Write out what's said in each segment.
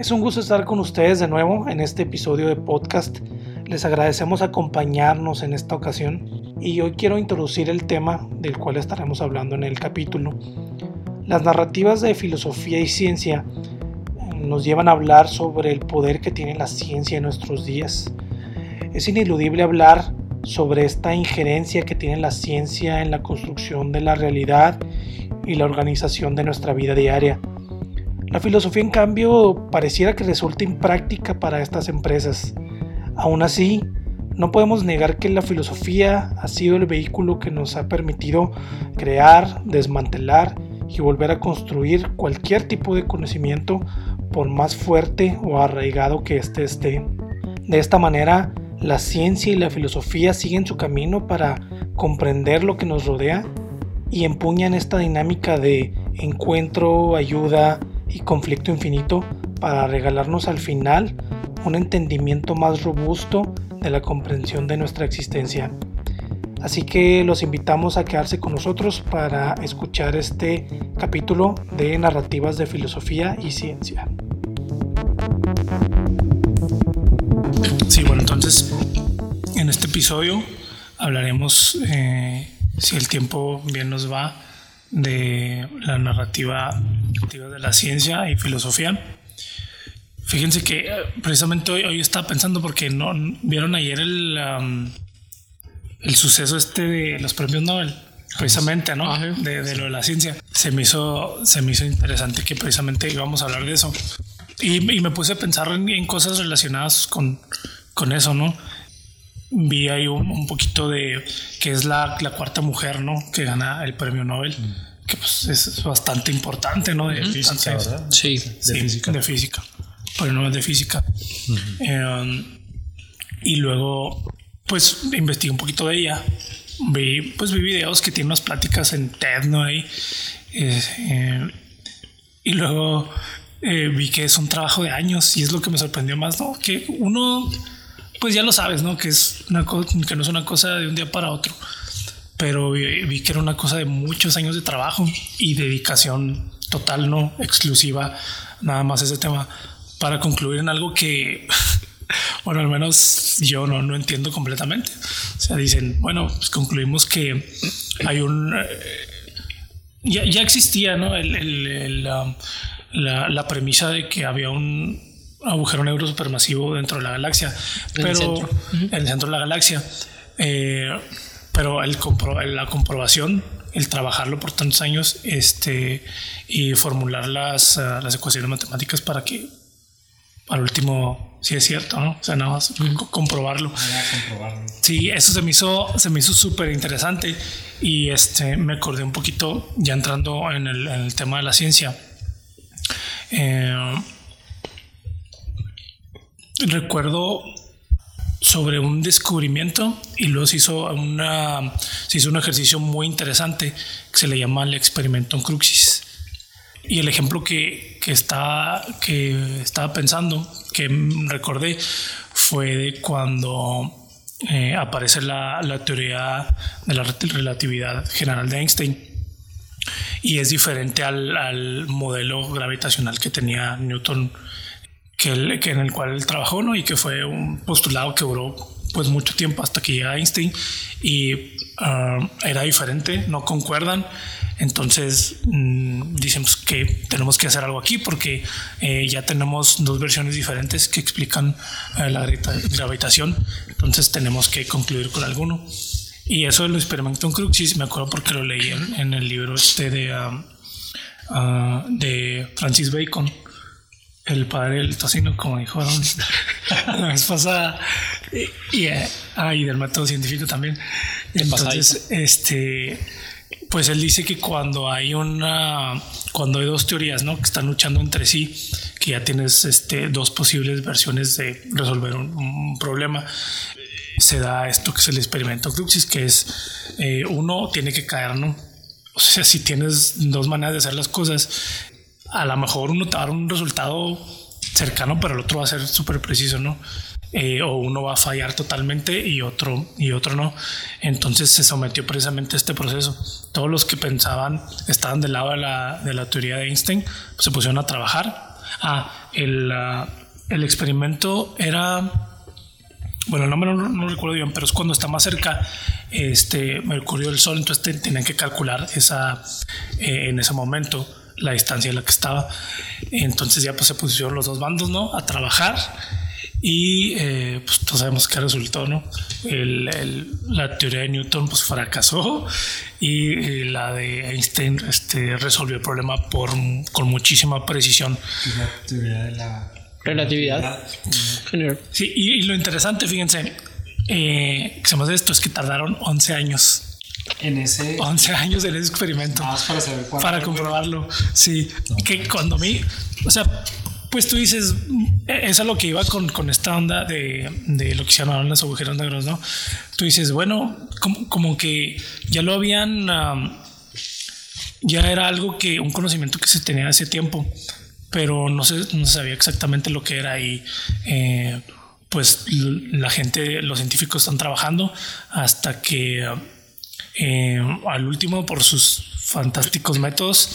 Es un gusto estar con ustedes de nuevo en este episodio de podcast. Les agradecemos acompañarnos en esta ocasión y hoy quiero introducir el tema del cual estaremos hablando en el capítulo. Las narrativas de filosofía y ciencia nos llevan a hablar sobre el poder que tiene la ciencia en nuestros días. Es ineludible hablar sobre esta injerencia que tiene la ciencia en la construcción de la realidad y la organización de nuestra vida diaria. La filosofía, en cambio, pareciera que resulta impráctica para estas empresas. Aún así, no podemos negar que la filosofía ha sido el vehículo que nos ha permitido crear, desmantelar y volver a construir cualquier tipo de conocimiento por más fuerte o arraigado que éste esté. De esta manera, la ciencia y la filosofía siguen su camino para comprender lo que nos rodea y empuñan esta dinámica de encuentro, ayuda, y conflicto infinito para regalarnos al final un entendimiento más robusto de la comprensión de nuestra existencia. Así que los invitamos a quedarse con nosotros para escuchar este capítulo de narrativas de filosofía y ciencia. Sí, bueno, entonces en este episodio hablaremos, eh, si el tiempo bien nos va, de la narrativa de la ciencia y filosofía. Fíjense que eh, precisamente hoy, hoy estaba pensando porque no vieron ayer el, el suceso este de los premios Nobel, precisamente, ¿no? De, lo de la ciencia. Se me hizo, se me hizo interesante que precisamente íbamos a hablar de eso. Y, me puse a pensar en, cosas relacionadas con, con eso, ¿no? Vi ahí un, poquito de que es la, la, cuarta mujer, ¿no? Que gana el premio Nobel. Mm que pues es bastante importante, ¿no? De física, ¿verdad? Sí, de física. De física, pero no es de física. Eh, y luego, pues investigué un poquito de ella. Vi, pues vi videos que tiene unas pláticas en TED, ¿no? Ahí. Eh, y luego eh, vi que es un trabajo de años y es lo que me sorprendió más, ¿no? Que uno, pues ya lo sabes, ¿no? Que es una que no es una cosa de un día para otro pero vi, que era una cosa de muchos años de trabajo y dedicación total, no exclusiva, nada más ese tema, para concluir en algo que, bueno, al menos yo no, no entiendo completamente. O sea, dicen, bueno, pues concluimos que hay un... Eh, ya, ya, existía, ¿no? El, um, la, la, premisa de que había un agujero negro supermasivo dentro de la galaxia, pero en el centro de la galaxia. Eh, pero el la comprobación, el trabajarlo por tantos años este, y formular las, ah, las ecuaciones matemáticas para que al último sí es cierto, ¿no? O sea, nada más comprobarlo. Sí, eso se me hizo, se me hizo súper interesante y este, me acordé un poquito ya entrando en el, en el tema de la ciencia. Eh, recuerdo sobre un descubrimiento y luego se hizo, una, hizo un ejercicio muy interesante que se le llama el experimento en Cruxis. Y el ejemplo que, que, que estaba pensando, que recordé, fue de cuando eh, aparece la, la, teoría de la relatividad general de Einstein. Y es diferente al, al modelo gravitacional que tenía Newton que, que en el cual él trabajó, ¿no? Y que fue un postulado que duró pues mucho tiempo hasta que llega Einstein y ah, era diferente, no concuerdan. Entonces mm, decimos que tenemos que hacer algo aquí porque eh, ya tenemos dos versiones diferentes que explican eh, la gravitación. Entonces tenemos que concluir con alguno. Y eso lo experimentó en Cruxis, me acuerdo porque lo leí en, el libro este de, ah, ah, de Francis Bacon el padre del tocino, como dijo la vez pasada, y, eh, ah, y, del método científico también. Entonces, este, pues él dice que cuando hay una, cuando hay dos teorías, ¿no? Que están luchando entre sí, que ya tienes este, dos posibles versiones de resolver un, problema, se da esto que es el experimento Cruxis, que es eh, uno tiene que caer, ¿no? O sea, si tienes dos maneras de hacer las cosas, a lo mejor uno te va a dar un resultado cercano, pero el otro va a ser súper preciso, ¿no? Eh, o uno va a fallar totalmente y otro, y otro no. Entonces se sometió precisamente a este proceso. Todos los que pensaban estaban del lado de la, de la teoría de Einstein, pues se pusieron a trabajar Ah, el, ah, el experimento era bueno, el nombre no, no, recuerdo bien, pero es cuando está más cerca este Mercurio del Sol, entonces tenían que calcular esa eh, en ese momento la distancia en la que estaba. Entonces ya pues se pusieron los dos bandos, ¿no? A trabajar y eh, pues todos sabemos qué resultó, ¿no? El, el, la teoría de Newton pues fracasó y, y la de Einstein este, resolvió el problema por, con muchísima precisión. La teoría de la relatividad. Sí, y, y, lo interesante, fíjense, eh, que se me hace esto es que tardaron 11 años. En ese 11 años en ese experimento. Más para saber cuánto. Para comprobarlo. Sí, no, que pues. cuando a mí, o sea, pues tú dices, eso es lo que iba con, con esta onda de, de, lo que se llamaban los agujeros negros, ¿no? Tú dices, bueno, como, como que ya lo habían, um, ya era algo que, un conocimiento que se tenía hace tiempo, pero no se, no se sabía exactamente lo que era y eh, pues la gente, los científicos están trabajando hasta que eh, al último, por sus fantásticos métodos,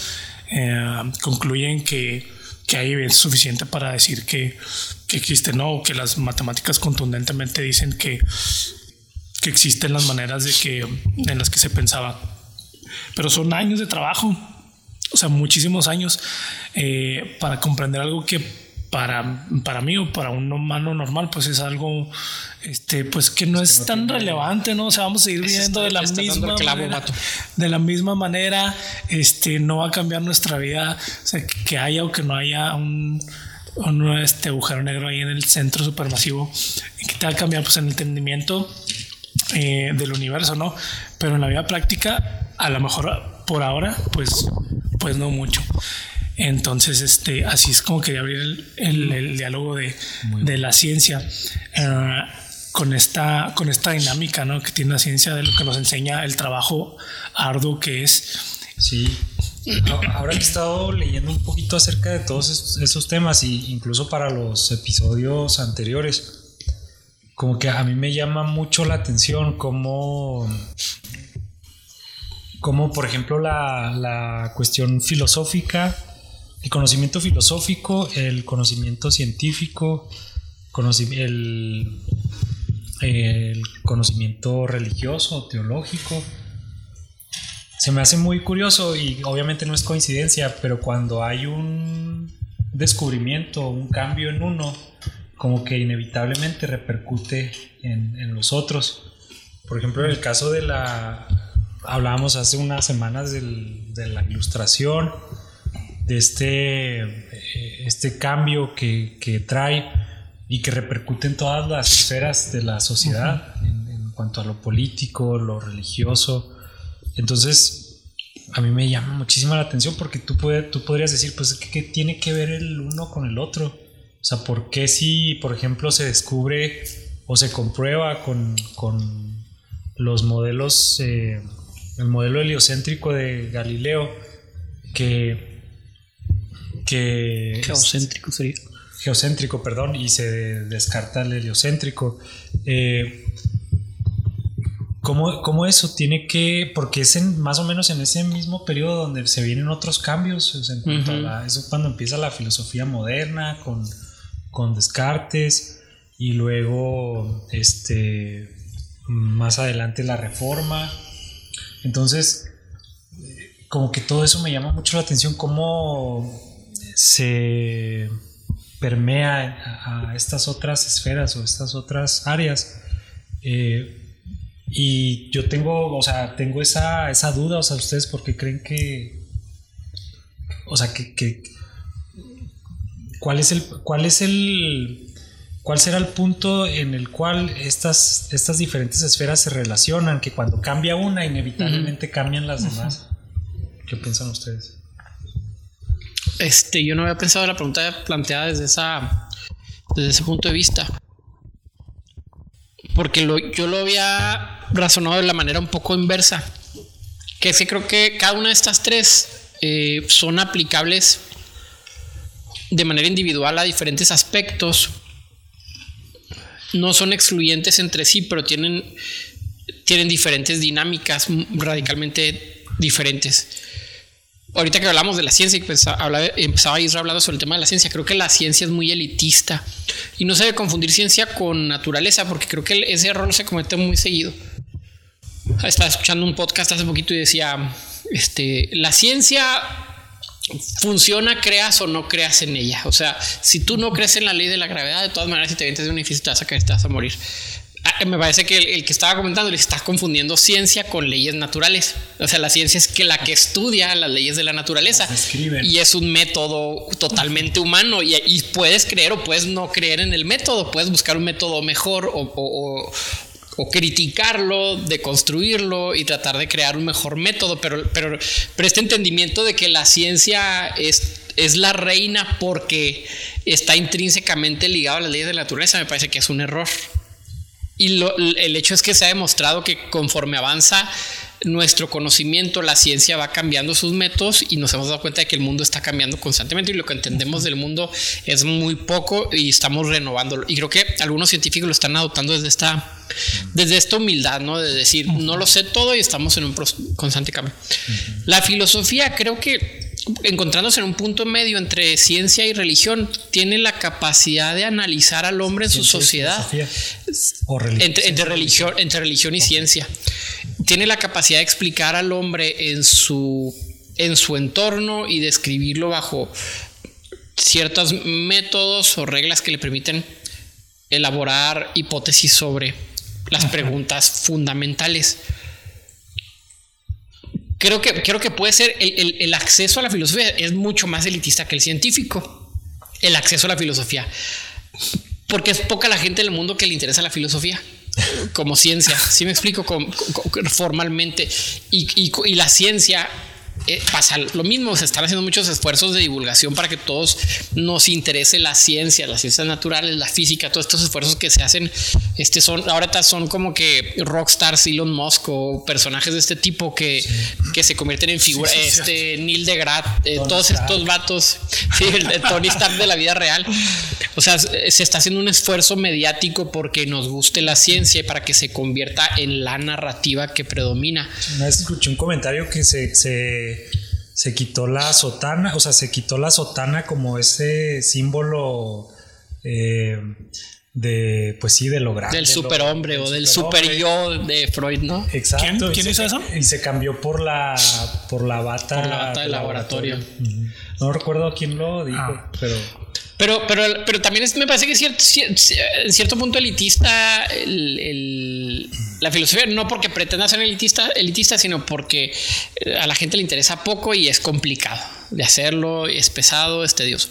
eh, concluyen que que hay evidencia suficiente para decir que, que existe, ¿no? Que las matemáticas contundentemente dicen que, que existen las maneras de que, en las que se pensaba. Pero son años de trabajo, o sea, muchísimos años eh, para comprender algo que para, para mí o para un humano normal, pues es algo este, pues que no es, es que no tan relevante, ¿no? O sea, vamos a seguir viviendo de la misma clavo, manera, de la misma manera, este, no va a cambiar nuestra vida, o sea, que haya o que no haya un, un este agujero negro ahí en el centro supermasivo, que te va a cambiar pues el entendimiento eh, del universo, ¿no? Pero en la vida práctica, a lo mejor por ahora, pues, pues no mucho. Entonces, este, así es como quería abrir el, el, el diálogo de, de, la ciencia uh, con, esta, con esta dinámica ¿no? que tiene la ciencia de lo que nos enseña el trabajo arduo que es. Sí, ahora que he estado leyendo un poquito acerca de todos esos, esos temas, y incluso para los episodios anteriores, como que a mí me llama mucho la atención cómo como por ejemplo la, la, cuestión filosófica el conocimiento filosófico, el conocimiento científico, el, conocimiento religioso, teológico. Se me hace muy curioso y obviamente no es coincidencia, pero cuando hay un descubrimiento, un cambio en uno, como que inevitablemente repercute en, en los otros. Por ejemplo, en el caso de la... Hablábamos hace unas semanas del, de la ilustración, de este, este cambio que, que, trae y que repercute en todas las esferas de la sociedad, uh -huh. en, en, cuanto a lo político, lo religioso. Entonces, a mí me llama muchísimo la atención porque tú, puede, tú podrías decir, pues, ¿qué, ¿qué, tiene que ver el uno con el otro? O sea, ¿por qué si, por ejemplo, se descubre o se comprueba con, con los modelos, eh, el modelo heliocéntrico de Galileo, que que geocéntrico sería. geocéntrico perdón y se descarta el heliocéntrico. Eh, ¿cómo, ¿cómo, eso tiene que porque es en, más o menos en ese mismo periodo donde se vienen otros cambios o sea, en cuanto uh -huh. a la, eso cuando empieza la filosofía moderna con, con Descartes y luego este más adelante la reforma. Entonces como que todo eso me llama mucho la atención cómo se permea a, estas otras esferas o estas otras áreas. Eh, y yo tengo, o sea, tengo esa, esa duda, o sea, ustedes porque creen que, o sea, que, que ¿cuál es el, cuál es el, cuál será el punto en el cual estas, estas diferentes esferas se relacionan, que cuando cambia una, inevitablemente uh -huh. cambian las demás? Uh -huh. ¿Qué piensan ustedes? Este, yo no había pensado la pregunta planteada desde esa desde ese punto de vista. Porque lo, yo lo había razonado de la manera un poco inversa. Que sí creo que cada una de estas tres eh, son aplicables de manera individual a diferentes aspectos. No son excluyentes entre sí, pero tienen, tienen diferentes dinámicas radicalmente diferentes. Ahorita que hablamos de la ciencia y empezaba, empezaba Isra hablando sobre el tema de la ciencia, creo que la ciencia es muy elitista y no se debe confundir ciencia con naturaleza, porque creo que ese error se comete muy seguido. Estaba escuchando un podcast hace poquito y decía, este, la ciencia funciona, creas o no creas en ella. O sea, si tú no crees en la ley de la gravedad, de todas maneras, si te vienes de un edificio, te vas a caer, te vas a morir. Ah, me parece que el, que estaba comentando le está confundiendo ciencia con leyes naturales. O sea, la ciencia es que la que estudia las leyes de la naturaleza y es un método totalmente humano y, puedes creer o puedes no creer en el método, puedes buscar un método mejor o, o criticarlo, deconstruirlo y tratar de crear un mejor método, pero, pero, pero este entendimiento de que la ciencia es, es la reina porque está intrínsecamente ligado a las leyes de la naturaleza me parece que es un error. Y el hecho es que se ha demostrado que conforme avanza nuestro conocimiento, la ciencia va cambiando sus métodos y nos hemos dado cuenta de que el mundo está cambiando constantemente y lo que entendemos del mundo es muy poco y estamos renovándolo. Y creo que algunos científicos lo están adoptando desde esta, desde esta humildad, ¿no? De decir, no lo sé todo y estamos en un constante cambio. La filosofía creo que encontrándose en un punto medio entre ciencia y religión, tiene la capacidad de analizar al hombre en su sociedad. entre, religión, entre religión y ciencia. Tiene la capacidad de explicar al hombre en su, en su entorno y describirlo bajo ciertos métodos o reglas que le permiten elaborar hipótesis sobre las preguntas fundamentales creo que, creo que puede ser el, acceso a la filosofía es mucho más elitista que el científico. El acceso a la filosofía. Porque es poca la gente del mundo que le interesa la filosofía como ciencia. Si me explico formalmente. Y, y la ciencia eh, pasa lo mismo, se están haciendo muchos esfuerzos de divulgación para que todos nos interese la ciencia, las ciencias naturales, la física, todos estos esfuerzos que se hacen, este son, ahora son como que rockstars, Elon Musk o personajes de este tipo que, que se convierten en figuras, este Neil deGrasse, eh, todos estos vatos, el de Tony Stark de la vida real. O sea, se está haciendo un esfuerzo mediático porque nos guste la ciencia y para que se convierta en la narrativa que predomina. Una vez escuché un comentario que se se, quitó la sotana, o sea, se quitó la sotana como ese símbolo eh, de, pues sí, de lo grande. Del superhombre o del super yo de Freud, ¿no? Exacto. ¿Quién, hizo eso? Y se cambió por la, por la bata. Por la bata de laboratorio. No recuerdo quién lo dijo, ah. pero... Pero, pero, pero también me parece que es cierto, en cierto punto elitista el, la filosofía, no porque pretenda ser elitista, elitista, sino porque eh, a la gente le interesa poco y es complicado de hacerlo, es pesado, es tedioso.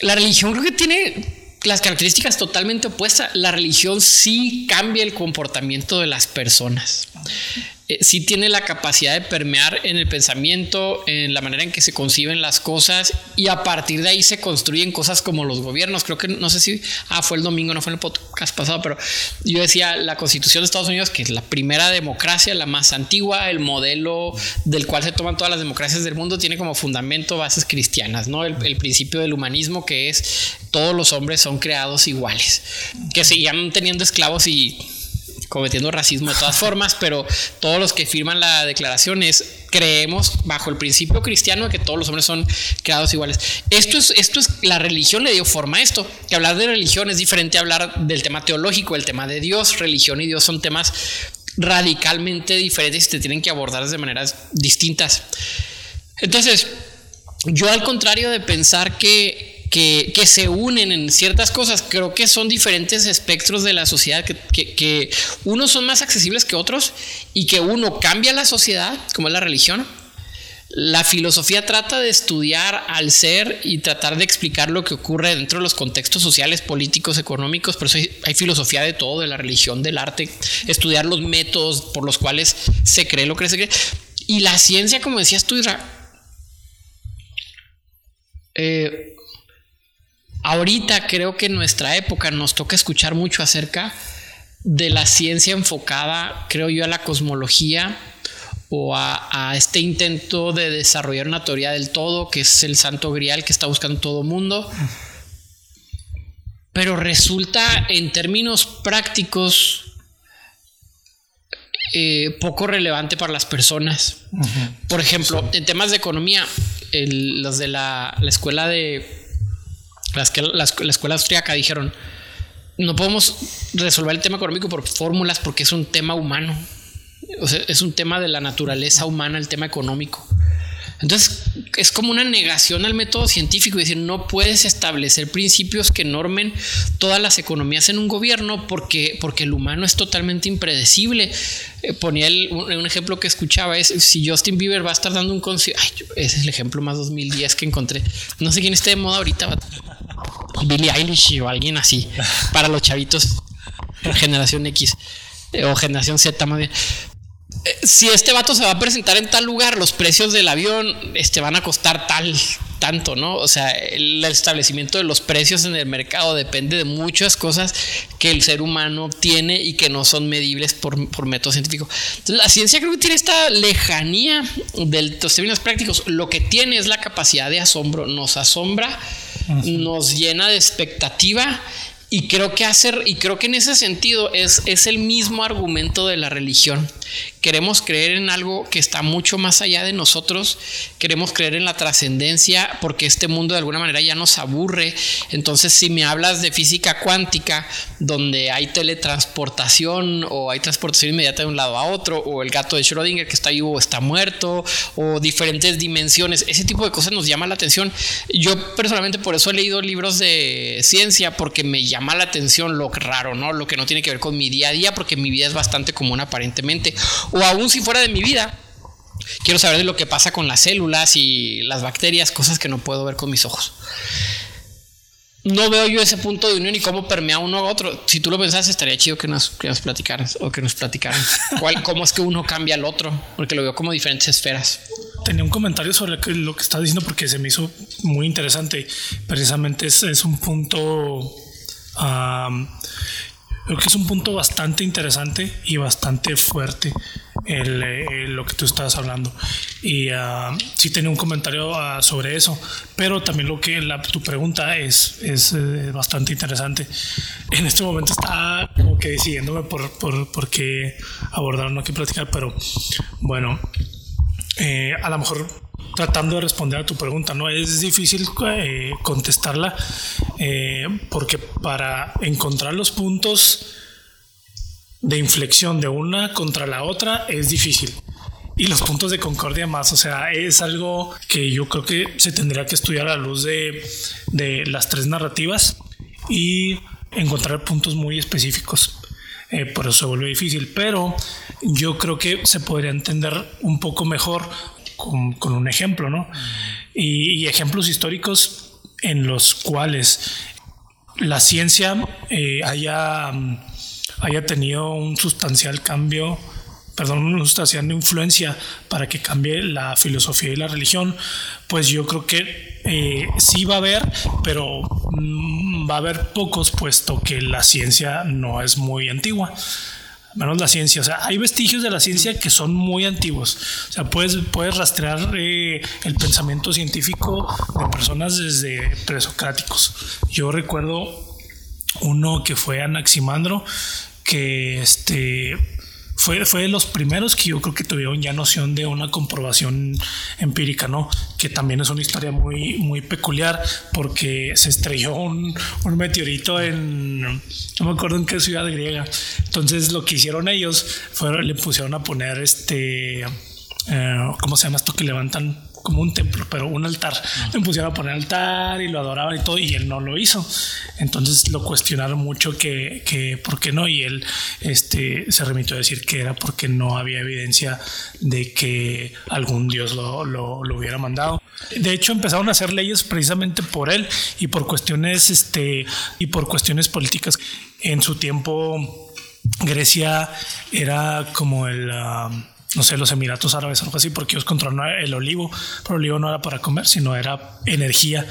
La religión creo que tiene las características totalmente opuestas. La religión sí cambia el comportamiento de las personas. Eh, sí tiene la capacidad de permear en el pensamiento, en la manera en que se conciben las cosas y a partir de ahí se construyen cosas como los gobiernos. Creo que no sé si ah, fue el domingo, no fue en el podcast pasado, pero yo decía la constitución de Estados Unidos, que es la primera democracia, la más antigua, el modelo del cual se toman todas las democracias del mundo, tiene como fundamento bases cristianas, ¿no? El, principio del humanismo que es todos los hombres son creados iguales, que seguían teniendo esclavos y cometiendo racismo de todas formas, pero todos los que firman la declaración es creemos bajo el principio cristiano de que todos los hombres son creados iguales. Esto es, esto es, la religión le dio forma a esto. Que hablar de religión es diferente a hablar del tema teológico, el tema de Dios, religión y Dios son temas radicalmente diferentes y te tienen que abordar de maneras distintas. Entonces, yo al contrario de pensar que que, se unen en ciertas cosas. Creo que son diferentes espectros de la sociedad, que, que, unos son más accesibles que otros y que uno cambia la sociedad, como es la religión. La filosofía trata de estudiar al ser y tratar de explicar lo que ocurre dentro de los contextos sociales, políticos, económicos. Por eso hay, filosofía de todo, de la religión, del arte, estudiar los métodos por los cuales se cree lo que se cree. Y la ciencia, como decías tú, Isra, eh, Ahorita creo que en nuestra época nos toca escuchar mucho acerca de la ciencia enfocada, creo yo, a la cosmología o a, este intento de desarrollar una teoría del todo, que es el santo grial que está buscando todo el mundo. Pero resulta en términos prácticos eh, poco relevante para las personas. Por ejemplo, en temas de economía, los de la, escuela de las que, la, escuela austríaca dijeron, no podemos resolver el tema económico por fórmulas porque es un tema humano. O sea, es un tema de la naturaleza humana, el tema económico. Entonces, es como una negación al método científico, es decir, no puedes establecer principios que normen todas las economías en un gobierno porque, porque el humano es totalmente impredecible. Eh, ponía un, ejemplo que escuchaba, es si Justin Bieber va a estar dando un concierto, ese es el ejemplo más 2010 que encontré. No sé quién esté de moda ahorita, Billie Eilish o alguien así, para los chavitos, generación X eh, o generación Z más bien si este vato se va a presentar en tal lugar, los precios del avión este, van a costar tal, tanto, ¿no? O sea, el establecimiento de los precios en el mercado depende de muchas cosas que el ser humano tiene y que no son medibles por, por método científico. Entonces, la ciencia creo que tiene esta lejanía de los términos prácticos. Lo que tiene es la capacidad de asombro. Nos asombra, nos llena de expectativa y creo que hacer, y creo que en ese sentido es, es el mismo argumento de la religión. Queremos creer en algo que está mucho más allá de nosotros, queremos creer en la trascendencia porque este mundo de alguna manera ya nos aburre. Entonces, si me hablas de física cuántica, donde hay teletransportación o hay transportación inmediata de un lado a otro, o el gato de Schrödinger que está vivo o está muerto, o diferentes dimensiones, ese tipo de cosas nos llama la atención. Yo personalmente por eso he leído libros de ciencia, porque me llama la atención lo raro, ¿no? Lo que no tiene que ver con mi día a día, porque mi vida es bastante común aparentemente. O aún si fuera de mi vida, quiero saber de lo que pasa con las células y las bacterias, cosas que no puedo ver con mis ojos. No veo yo ese punto de unión y cómo permea uno a otro. Si tú lo pensás, estaría chido que nos, que nos platicaras o que nos platicaran cuál, cómo es que uno cambia al otro, porque lo veo como diferentes esferas. Tenía un comentario sobre lo que estás diciendo porque se me hizo muy interesante. Precisamente es, es un punto Creo que es un punto bastante interesante y bastante fuerte el, lo que tú estabas hablando. Y uh, sí tenía un comentario ah, sobre eso, pero también lo que la, tu pregunta es, es eh, bastante interesante. En este momento está como que decidiéndome por, por, por qué abordar, no qué platicar, pero bueno, eh, a lo mejor tratando de responder a tu pregunta, ¿no? Es difícil eh, contestarla eh, porque para encontrar los puntos de inflexión de una contra la otra es difícil. Y los puntos de concordia más, o sea, es algo que yo creo que se tendría que estudiar a la luz de, de las tres narrativas y encontrar puntos muy específicos. Eh, por eso se vuelve difícil, pero yo creo que se podría entender un poco mejor con, un ejemplo, ¿no? Y, ejemplos históricos en los cuales la ciencia eh, haya, haya tenido un sustancial cambio perdón, una sustancial influencia para que cambie la filosofía y la religión, pues yo creo que eh, sí va a haber, pero mm, va a haber pocos, puesto que la ciencia no es muy antigua menos la ciencia. O sea, hay vestigios de la ciencia que son muy antiguos. O sea, puedes, puedes rastrear eh, el pensamiento científico de personas desde presocráticos. Yo recuerdo uno que fue Anaximandro, que este fue, fue de los primeros que yo creo que tuvieron ya noción de una comprobación empírica, ¿no? Que también es una historia muy, muy peculiar porque se estrelló un, un meteorito en, no me acuerdo en qué ciudad griega. Entonces lo que hicieron ellos fue, le pusieron a poner este, eh, ¿cómo se llama esto que levantan? como un templo, pero un altar. Le pusieron a poner altar y lo adoraban y todo, y él no lo hizo. Entonces lo cuestionaron mucho que, que por qué no, y él este, se remitió a decir que era porque no había evidencia de que algún dios lo, lo, lo hubiera mandado. De hecho, empezaron a hacer leyes precisamente por él y por cuestiones, este, y por cuestiones políticas. En su tiempo, Grecia era como el... Um, no sé, los Emiratos Árabes, algo así, porque ellos controlaban el olivo, pero el olivo no era para comer, sino era energía.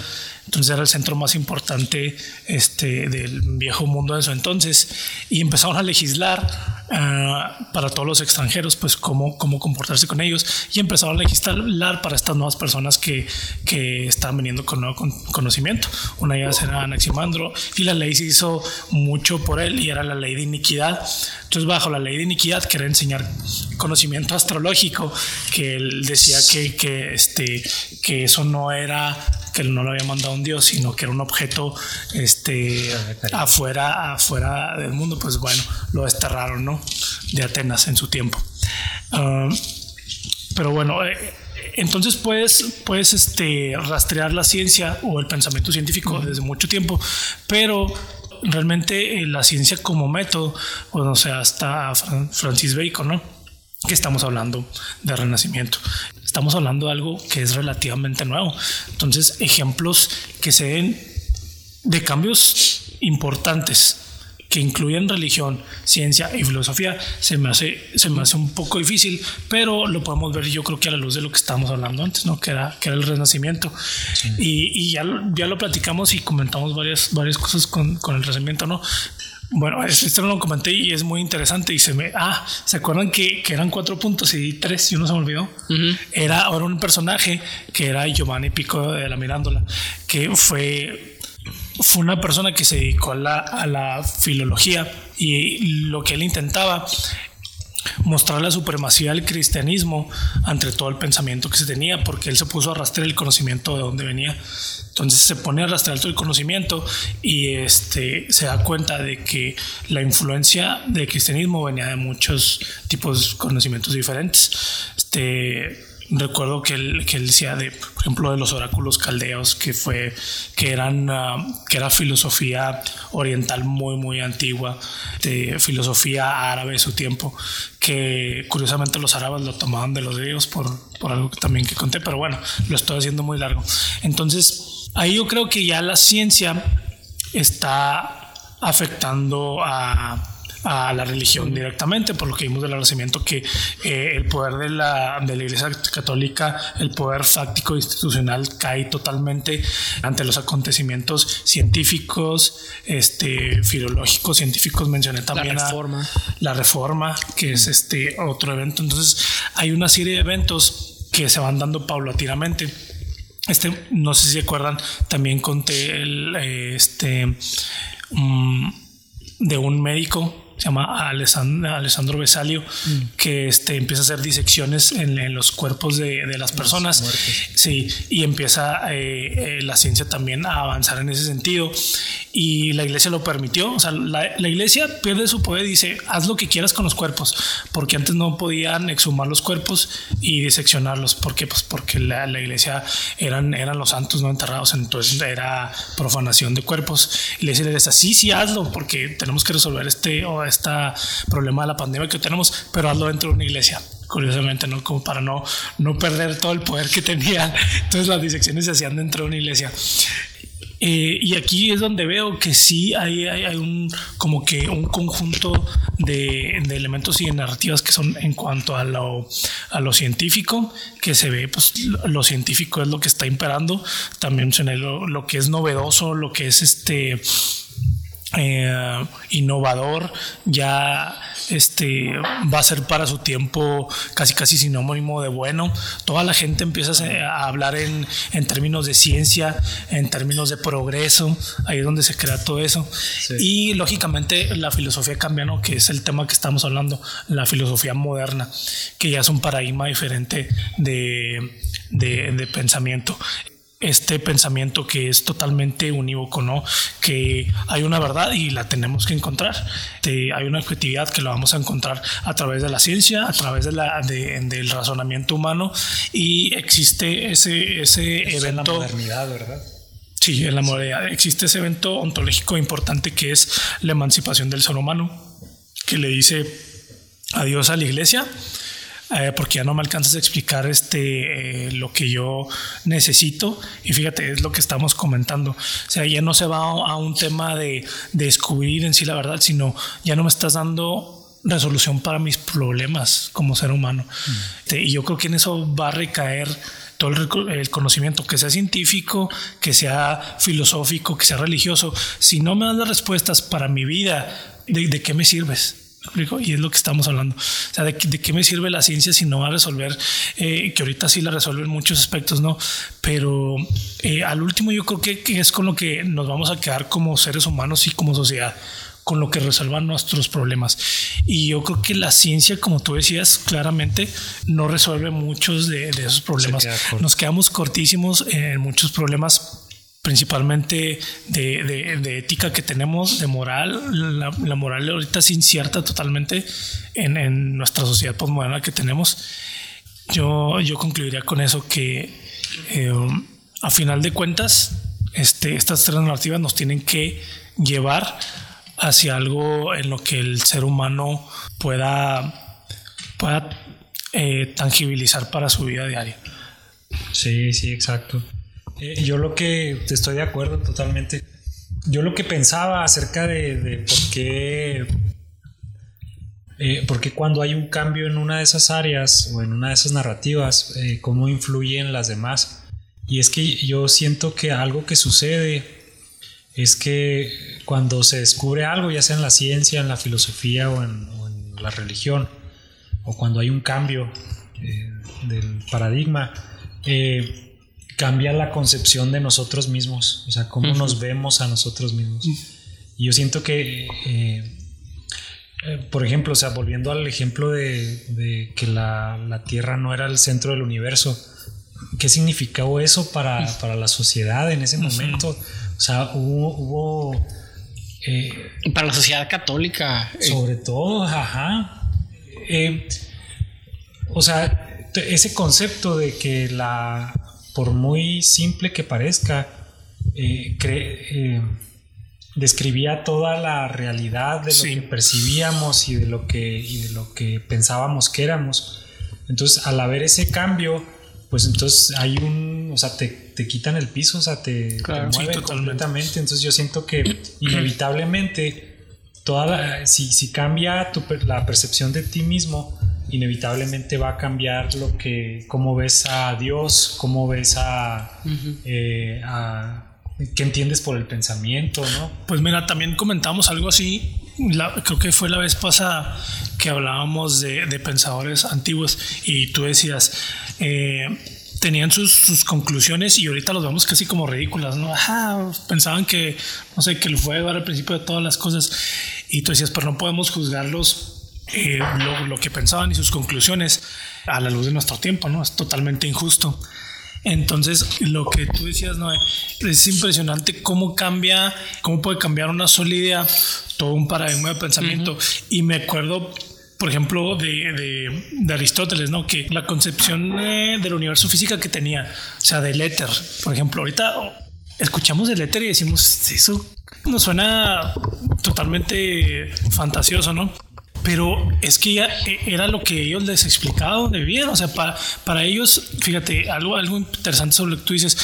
Entonces era el centro más importante este, del viejo mundo de eso entonces. Y empezaron a legislar ah, para todos los extranjeros, pues cómo, cómo comportarse con ellos. Y empezaron a legislar para estas nuevas personas que, que estaban viniendo con nuevo conocimiento. Una de ellas era Anaximandro y la ley se hizo mucho por él y era la ley de iniquidad. Entonces bajo la ley de iniquidad quería enseñar conocimiento astrológico que él decía que, que, este, que eso no era que no lo había mandado un dios, sino que era un objeto este, afuera, afuera del mundo, pues bueno, lo desterraron, ¿no? De Atenas en su tiempo. Ah, pero bueno, eh, entonces puedes, puedes este, rastrear la ciencia o el pensamiento científico desde mucho tiempo, pero realmente eh, la ciencia como método, bueno, o sea, hasta Francis Bacon, ¿no? Que estamos hablando de renacimiento. Estamos hablando de algo que es relativamente nuevo. Entonces, ejemplos que se den de cambios importantes que incluyen religión, ciencia y filosofía, se me hace, se me hace un poco difícil, pero lo podemos ver yo creo que a la luz de lo que estábamos hablando antes, ¿no? que, era, que era el renacimiento. Y, y, ya, ya lo platicamos y comentamos varias, varias cosas con, con el renacimiento, ¿no? Bueno, esto no lo comenté y es muy interesante. Y se me. Ah, ¿se acuerdan que, que eran cuatro puntos y tres y uno se me olvidó? Era ahora un personaje que era Giovanni Pico de la Mirándola, que fue fue una persona que se dedicó a la, a la filología y lo que él intentaba mostrar la supremacía del cristianismo ante todo el pensamiento que se tenía, porque él se puso a arrastrar el conocimiento de dónde venía. Entonces se pone a arrastrar todo el conocimiento y este, se da cuenta de que la influencia del cristianismo venía de muchos tipos de conocimientos diferentes. Este, recuerdo que él, que él decía de, por ejemplo, de los oráculos caldeos, que fue, que eran, ah, que era filosofía oriental muy, muy antigua, de filosofía árabe de su tiempo, que curiosamente los árabes lo tomaban de los griegos por, por algo que también que conté, pero bueno, lo estoy haciendo muy largo. Entonces, ahí yo creo que ya la ciencia está afectando a a la religión directamente, por lo que vimos del renacimiento que eh, el poder de la, de la Iglesia Católica, el poder fáctico institucional cae totalmente ante los acontecimientos científicos, este, filológicos, científicos. Mencioné también la reforma, la reforma que es este otro evento. Entonces hay una serie de eventos que se van dando paulatinamente. Este, no sé si se acuerdan, también conté el, este, mm, de un médico se llama Alessandro, Besalio, mm. que este, empieza a hacer disecciones en, los cuerpos de, de las personas. Sí, y empieza eh, eh, la ciencia también a avanzar en ese sentido. Y la iglesia lo permitió. O sea, la, la, iglesia pierde su poder y dice, haz lo que quieras con los cuerpos, porque antes no podían exhumar los cuerpos y diseccionarlos. ¿Por qué? Pues porque la, la iglesia eran, eran los santos no enterrados, entonces era profanación de cuerpos. Y le dice, sí, sí, hazlo, porque tenemos que resolver este este problema de la pandemia que tenemos, pero hazlo dentro de una iglesia. Curiosamente, ¿no? Como para no, no perder todo el poder que tenía. Entonces las disecciones se hacían dentro de una iglesia. Eh, y aquí es donde veo que sí hay, hay, un como que un conjunto de, de, elementos y de narrativas que son en cuanto a lo, a lo científico, que se ve, pues lo, científico es lo que está imperando. También lo, lo que es novedoso, lo que es este eh, innovador, ya este, va a ser para su tiempo casi casi sinónimo de bueno. Toda la gente empieza a hablar en, en términos de ciencia, en términos de progreso, ahí es donde se crea todo eso. Y lógicamente la filosofía cambia, ¿no? que es el tema que estamos hablando, la filosofía moderna, que ya es un paradigma diferente de, de, de pensamiento este pensamiento que es totalmente unívoco, ¿no? Que hay una verdad y la tenemos que encontrar. hay una objetividad que la vamos a encontrar a través de la ciencia, a través de la, del razonamiento humano y existe ese, ese evento. En la modernidad, ¿verdad? Sí, en la modernidad existe ese evento ontológico importante que es la emancipación del ser humano, que le dice adiós a la iglesia eh, porque ya no me alcanzas a explicar este, eh, lo que yo necesito. Y fíjate, es lo que estamos comentando. O sea, ya no se va a, un tema de, descubrir en sí la verdad, sino ya no me estás dando resolución para mis problemas como ser humano. Mm. y yo creo que en eso va a recaer todo el, conocimiento, que sea científico, que sea filosófico, que sea religioso, si no me das las respuestas para mi vida, ¿de, qué me sirves? Y es lo que estamos hablando. O sea, ¿de, qué me sirve la ciencia si no va a resolver? Eh, que ahorita sí la resuelve en muchos aspectos, ¿no? Pero eh, al último yo creo que, que, es con lo que nos vamos a quedar como seres humanos y como sociedad con lo que resuelvan nuestros problemas. Y yo creo que la ciencia, como tú decías, claramente no resuelve muchos de, esos problemas. Nos quedamos cortísimos en muchos problemas principalmente de, ética que tenemos, de moral. La, moral ahorita es incierta totalmente en, nuestra sociedad postmoderna que tenemos. Yo, yo concluiría con eso que eh, a final de cuentas este, estas tres narrativas nos tienen que llevar hacia algo en lo que el ser humano pueda, pueda eh, tangibilizar para su vida diaria. Sí, sí, exacto. Eh, yo lo que estoy de acuerdo totalmente. Yo lo que pensaba acerca de, por qué eh, porque cuando hay un cambio en una de esas áreas o en una de esas narrativas, cómo influyen las demás. Y es que yo siento que algo que sucede es que cuando se descubre algo, ya sea en la ciencia, en la filosofía o en, la religión, o cuando hay un cambio eh, del paradigma, eh, cambia la concepción de nosotros mismos, o sea, cómo nos vemos a nosotros mismos. Y yo siento que, eh, por ejemplo, o sea, volviendo al ejemplo de, que la, Tierra no era el centro del universo, ¿qué significó eso para, la sociedad en ese momento? O sea, hubo... Eh, para la sociedad católica. Eh. Sobre todo, ajá. Eh, o sea, ese concepto de que la, por muy simple que parezca, describía toda la realidad de lo que percibíamos y de lo que, y de lo que pensábamos que éramos. Entonces, al haber ese cambio, pues entonces hay un, o sea, te, te quitan el piso, o sea, te, mueven completamente. Entonces yo siento que inevitablemente, toda si, si cambia tu, la percepción de ti mismo, inevitablemente va a cambiar lo que, cómo ves a Dios, cómo ves a, eh, a qué entiendes por el pensamiento, ¿no? Pues mira, también comentamos algo así, creo que fue la vez pasada que hablábamos de, de pensadores antiguos y tú decías, eh, tenían sus, conclusiones y ahorita los vemos casi como ridículas, ¿no? pensaban que, no sé, que el fuego era el principio de todas las cosas y tú decías, pero no podemos juzgarlos eh, lo, que pensaban y sus conclusiones a la luz de nuestro tiempo, ¿no? Es totalmente injusto. Entonces, lo que tú decías, no es impresionante cómo cambia, cómo puede cambiar una sola idea todo un paradigma de pensamiento. Y me acuerdo por ejemplo, de, de, Aristóteles, ¿no? Que la concepción eh, del universo física que tenía, o sea, del éter, por ejemplo, ahorita escuchamos el éter y decimos, eso nos suena totalmente fantasioso, ¿no? Pero es que ya eh, era lo que ellos les explicaban de bien, o sea, para, para ellos, fíjate, algo, algo interesante sobre lo que tú dices,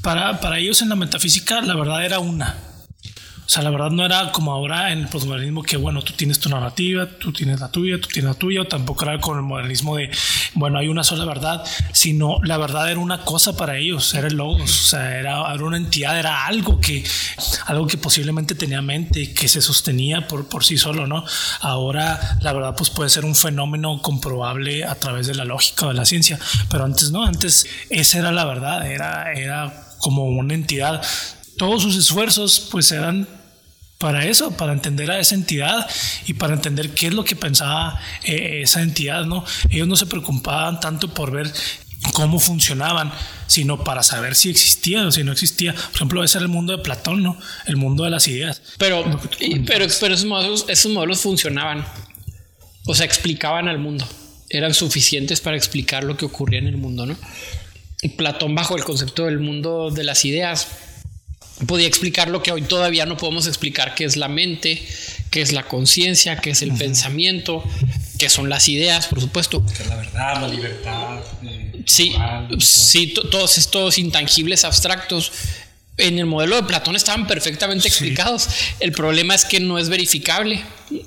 para, para ellos en la metafísica la verdad era una, o sea, la verdad no era como ahora en el postmodernismo que, bueno, tú tienes tu narrativa, tú tienes la tuya, tú tienes la tuya, o tampoco era con el modernismo de, bueno, hay una sola verdad, sino la verdad era una cosa para ellos, era el logos, o sea, era, una entidad, era algo que, algo que posiblemente tenía mente, que se sostenía por, por sí solo, ¿no? Ahora la verdad pues puede ser un fenómeno comprobable a través de la lógica o de la ciencia, pero antes no, antes esa era la verdad, era, era como una entidad todos sus esfuerzos pues eran para eso, para entender a esa entidad y para entender qué es lo que pensaba eh, esa entidad, ¿no? Ellos no se preocupaban tanto por ver cómo funcionaban, sino para saber si existía o si no existía. Por ejemplo, ese era el mundo de Platón, ¿no? El mundo de las ideas. Pero, pero, pero esos, modelos, esos modelos funcionaban, o sea, explicaban al mundo, eran suficientes para explicar lo que ocurría en el mundo, ¿no? Platón bajo el concepto del mundo de las ideas podía explicar lo que hoy todavía no podemos explicar, que es la mente, que es la conciencia, que es el pensamiento, que son las ideas, por supuesto. Que la verdad, la libertad. Eh, sí, sí, todos estos intangibles abstractos en el modelo de Platón estaban perfectamente explicados. El problema es que no es verificable.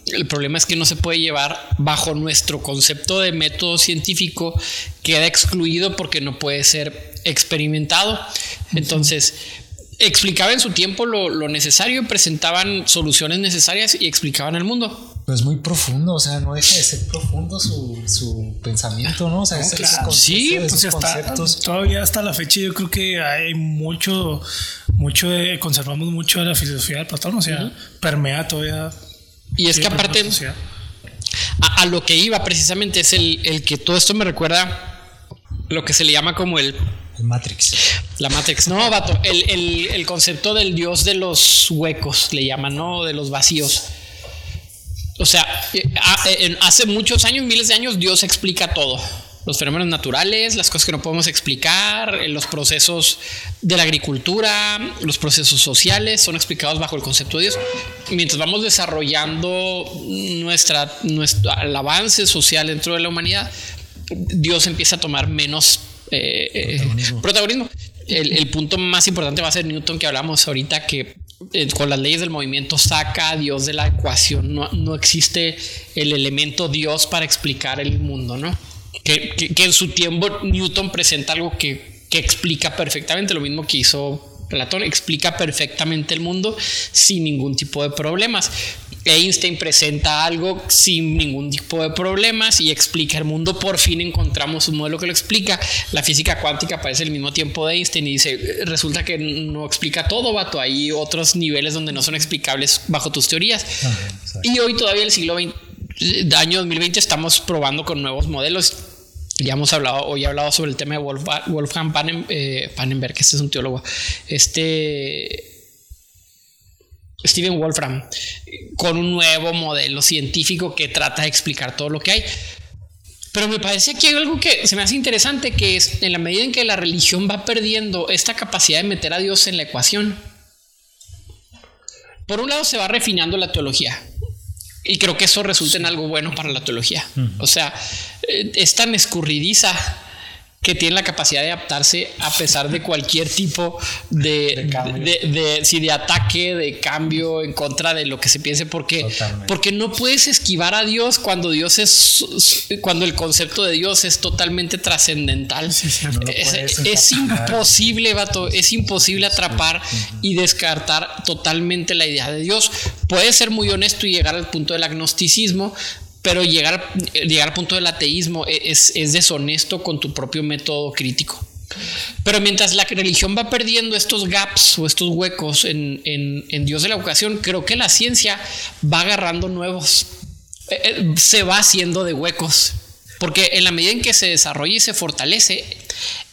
El problema es que no se puede llevar bajo nuestro concepto de método científico. Queda excluido porque no puede ser experimentado. Entonces, explicaba en su tiempo lo, lo, necesario, presentaban soluciones necesarias y explicaban el mundo. Pues muy profundo, o sea, no deja de ser profundo su, su pensamiento, ¿no? O sea, No, ese- claro. sí, pues hasta, conceptos. todavía hasta la fecha yo creo que hay mucho, mucho de, conservamos mucho de la filosofía de Platón, o sea, permea todavía. Y es que aparte, a, a lo que iba precisamente es el, el que todo esto me recuerda lo que se le llama como El Matrix. La Matrix. No, vato. El, el- el concepto del dios de los huecos, le llaman, ¿no? De los vacíos. O sea, eh, en- hace muchos años, miles de años, Dios explica todo. Los fenómenos naturales, las cosas que no podemos explicar, eh, los procesos de la agricultura, los procesos sociales son explicados bajo el concepto de Dios. Mientras vamos desarrollando nuestra, nuestro, el avance social dentro de la humanidad, Dios empieza a tomar menos eh, eh, Protagonismo. protagonismo. El, el punto más importante va a ser Newton, que hablamos ahorita, que eh, con las leyes del movimiento saca a Dios de la ecuación. No, no existe el elemento Dios para explicar el mundo, ¿no? Que, que- que en su tiempo Newton presenta algo que, que explica perfectamente lo mismo que hizo Platón, explica perfectamente el mundo sin ningún tipo de problemas. Einstein presenta algo sin ningún tipo de problemas y explica el mundo. Por fin encontramos un modelo que lo explica. La física cuántica aparece al mismo tiempo de Einstein y dice, "Eh, resulta que no explica todo, vato. Hay otros niveles donde no son explicables bajo tus teorías. Exacto. Y hoy todavía el siglo XX, año 2020, estamos probando con nuevos modelos. Ya hemos hablado, hoy he hablado sobre el tema de Wolf- Wolfgang Panen- eh, este es un teólogo. Este. Steven Wolfram, con un nuevo modelo científico que trata de explicar todo lo que hay. Pero me parece que hay algo que se me hace interesante, que es en la medida en que la religión va perdiendo esta capacidad de meter a Dios en la ecuación. Por un lado se va refinando la teología. Y creo que eso resulta en algo bueno para la teología. O sea, eh, es tan escurridiza que tiene la capacidad de adaptarse a pesar de cualquier tipo de, De cambio. de, de- sí, de ataque, de cambio en contra de lo que se piense, porque, Totalmente. porque no puedes esquivar a Dios cuando Dios es cuando el concepto de Dios es totalmente trascendental. Sí, sí, no lo es, imposible, vato, es imposible atrapar y descartar totalmente la idea de Dios. Puedes ser muy honesto y llegar al punto del agnosticismo, pero llegar, llegar al punto del ateísmo e, es, es deshonesto con tu propio método crítico. Pero mientras la religión va perdiendo estos gaps o estos huecos en, en- en Dios de la vocación, creo que la ciencia va agarrando nuevos, eh, eh, se va haciendo de huecos. Porque en la medida en que se desarrolla y se fortalece,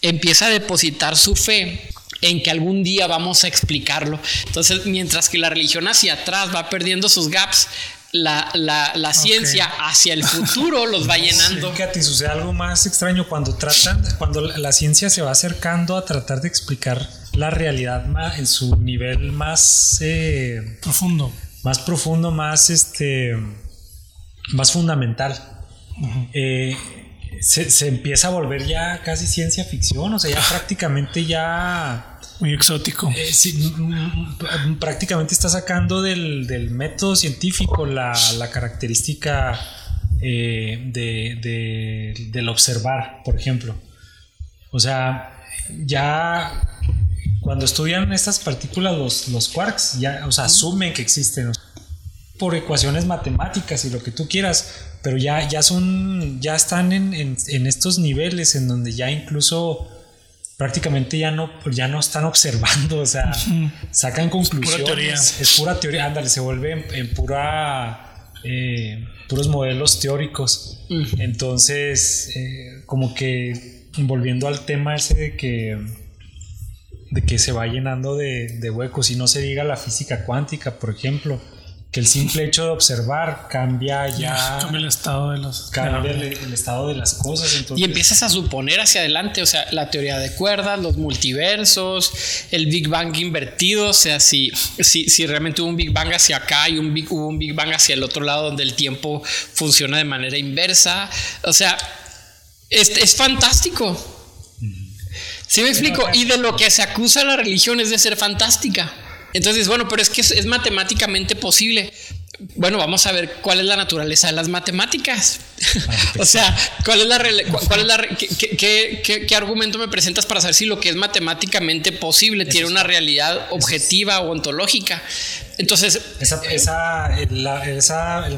empieza a depositar su fe en que algún día vamos a explicarlo. Entonces, mientras que la religión hacia atrás va perdiendo sus gaps, la, la- la ciencia hacia el futuro los va llenando. Fíjate, sucede algo más extraño cuando tratan, cuando la ciencia se va acercando a tratar de explicar la realidad en su nivel más, eh, Profundo. más profundo, más este, más fundamental. Eh, se, se empieza a volver ya casi ciencia ficción, o sea, ya prácticamente ya Muy exótico. eh, sí, prácticamente está sacando del, del método científico la, la característica eh, de, de- del observar, por ejemplo. O sea, ya cuando estudian estas partículas, los, los quarks, ya, o sea, asumen que existen por ecuaciones matemáticas y lo que tú quieras, pero ya, ya son, ya están en- en estos niveles en donde ya incluso prácticamente ya no, ya no están observando, o sea, sacan conclusiones. teoría. Es pura teoría, ándale, se vuelve en, en pura, eh, puros modelos teóricos. Entonces, eh, como que volviendo al tema ese de que de que se va llenando de, de huecos y no se diga la física cuántica, por ejemplo, que el simple hecho de observar cambia ya, Cambia el estado de los. cambia de el, la- el estado de las cosas. Entonces, Y empiezas a suponer hacia adelante, o sea, la teoría de cuerdas, los multiversos, el Big Bang invertido, o sea, si, si, si realmente hubo un Big Bang hacia acá y un Big, hubo un Big Bang hacia el otro lado donde el tiempo funciona de manera inversa, o sea, es, es fantástico. ¿Sí me explico? Y de lo que se acusa a la religión es de ser fantástica. Entonces, bueno, pero es que es, es matemáticamente posible. bueno, vamos a ver cuál es la naturaleza de las matemáticas. o sea, cuál es la, cuál es la qué, qué, argumento me presentas para saber si lo que es matemáticamente posible tiene una realidad objetiva o ontológica. Entonces, esa, esa, esa,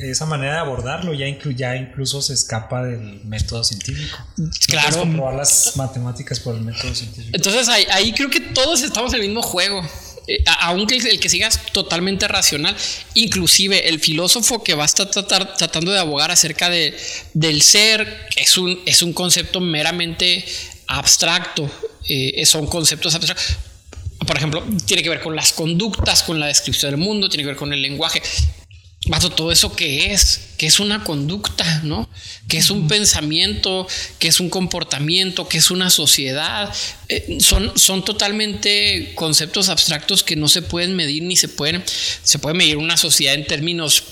esa, manera de abordarlo ya, ya incluso se escapa del método científico. Claro. comprobar las matemáticas por el método científico. Entonces, ahí, ahí creo que todos estamos en el mismo juego. Eh, aunque el, que sigas totalmente racional, inclusive el filósofo que va a estar tratando de abogar acerca de, del ser, es un, es un concepto meramente abstracto, eh, son conceptos abstractos. Por ejemplo, tiene que ver con las conductas, con la descripción del mundo, tiene que ver con el lenguaje todo eso que es, que es una conducta, ¿no? Que es un pensamiento, que es un comportamiento, que es una sociedad. Eh, son, son totalmente conceptos abstractos que no se pueden medir ni se pueden, se puede medir una sociedad en términos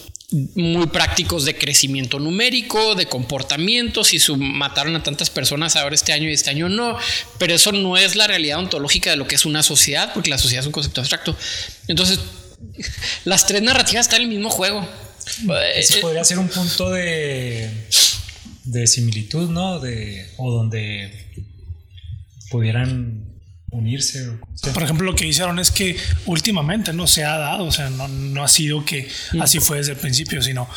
muy prácticos de crecimiento numérico, de comportamiento, si mataron a tantas personas ahora este año y este año no, pero eso no es la realidad ontológica de lo que es una sociedad, porque la sociedad es un concepto abstracto. Entonces, las tres narrativas están en el mismo juego. Eso podría ser un punto de, de similitud, ¿no? De, o donde pudieran unirse. Por ejemplo, lo que hicieron es que últimamente no se ha dado, o sea, no, ha sido que así fue desde el principio, sino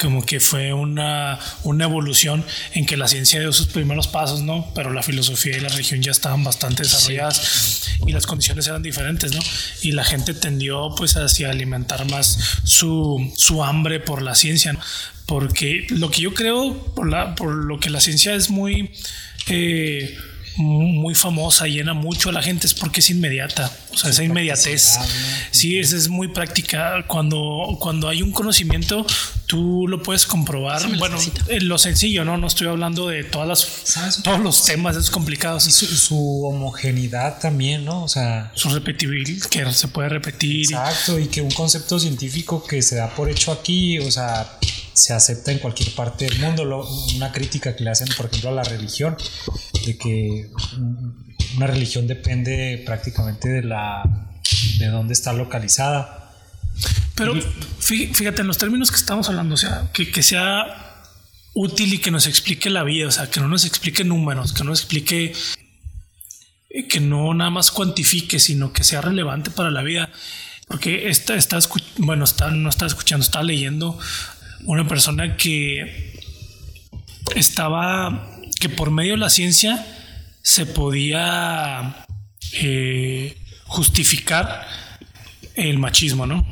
como que fue una, una evolución en que la ciencia dio sus primeros pasos, ¿no? Pero la filosofía y la religión ya estaban bastante desarrolladas y las condiciones eran diferentes, ¿no? Y la gente tendió pues hacia alimentar más su, su hambre por la ciencia, porque lo que yo creo, por, la, por lo que la ciencia es muy... Eh, muy famosa, llena mucho a la gente, es porque es inmediata. O sea, esa inmediatez. Sí, esa es muy práctica. Cuando, cuando hay un conocimiento, tú lo puedes comprobar. Bueno, lo sencillo, ¿no? No estoy hablando de todas las, todos los temas, es complicados. Y su, homogeneidad también, ¿no? O sea, su repetibilidad, que se puede repetir. Exacto, y que un concepto científico que se da por hecho aquí, o sea, se acepta en cualquier parte del mundo. una crítica que le hacen, por ejemplo, a la religión, de que una religión depende prácticamente de la de dónde está localizada. Pero fíjate, en los términos que estamos hablando, o sea, que, que sea útil y que nos explique la vida, o sea, que no nos explique números, que no explique, que no nada más cuantifique, sino que sea relevante para la vida. Porque esta está, bueno, está, no está escuchando, está leyendo una persona que estaba, que por medio de la ciencia se podía eh, justificar el machismo, ¿no?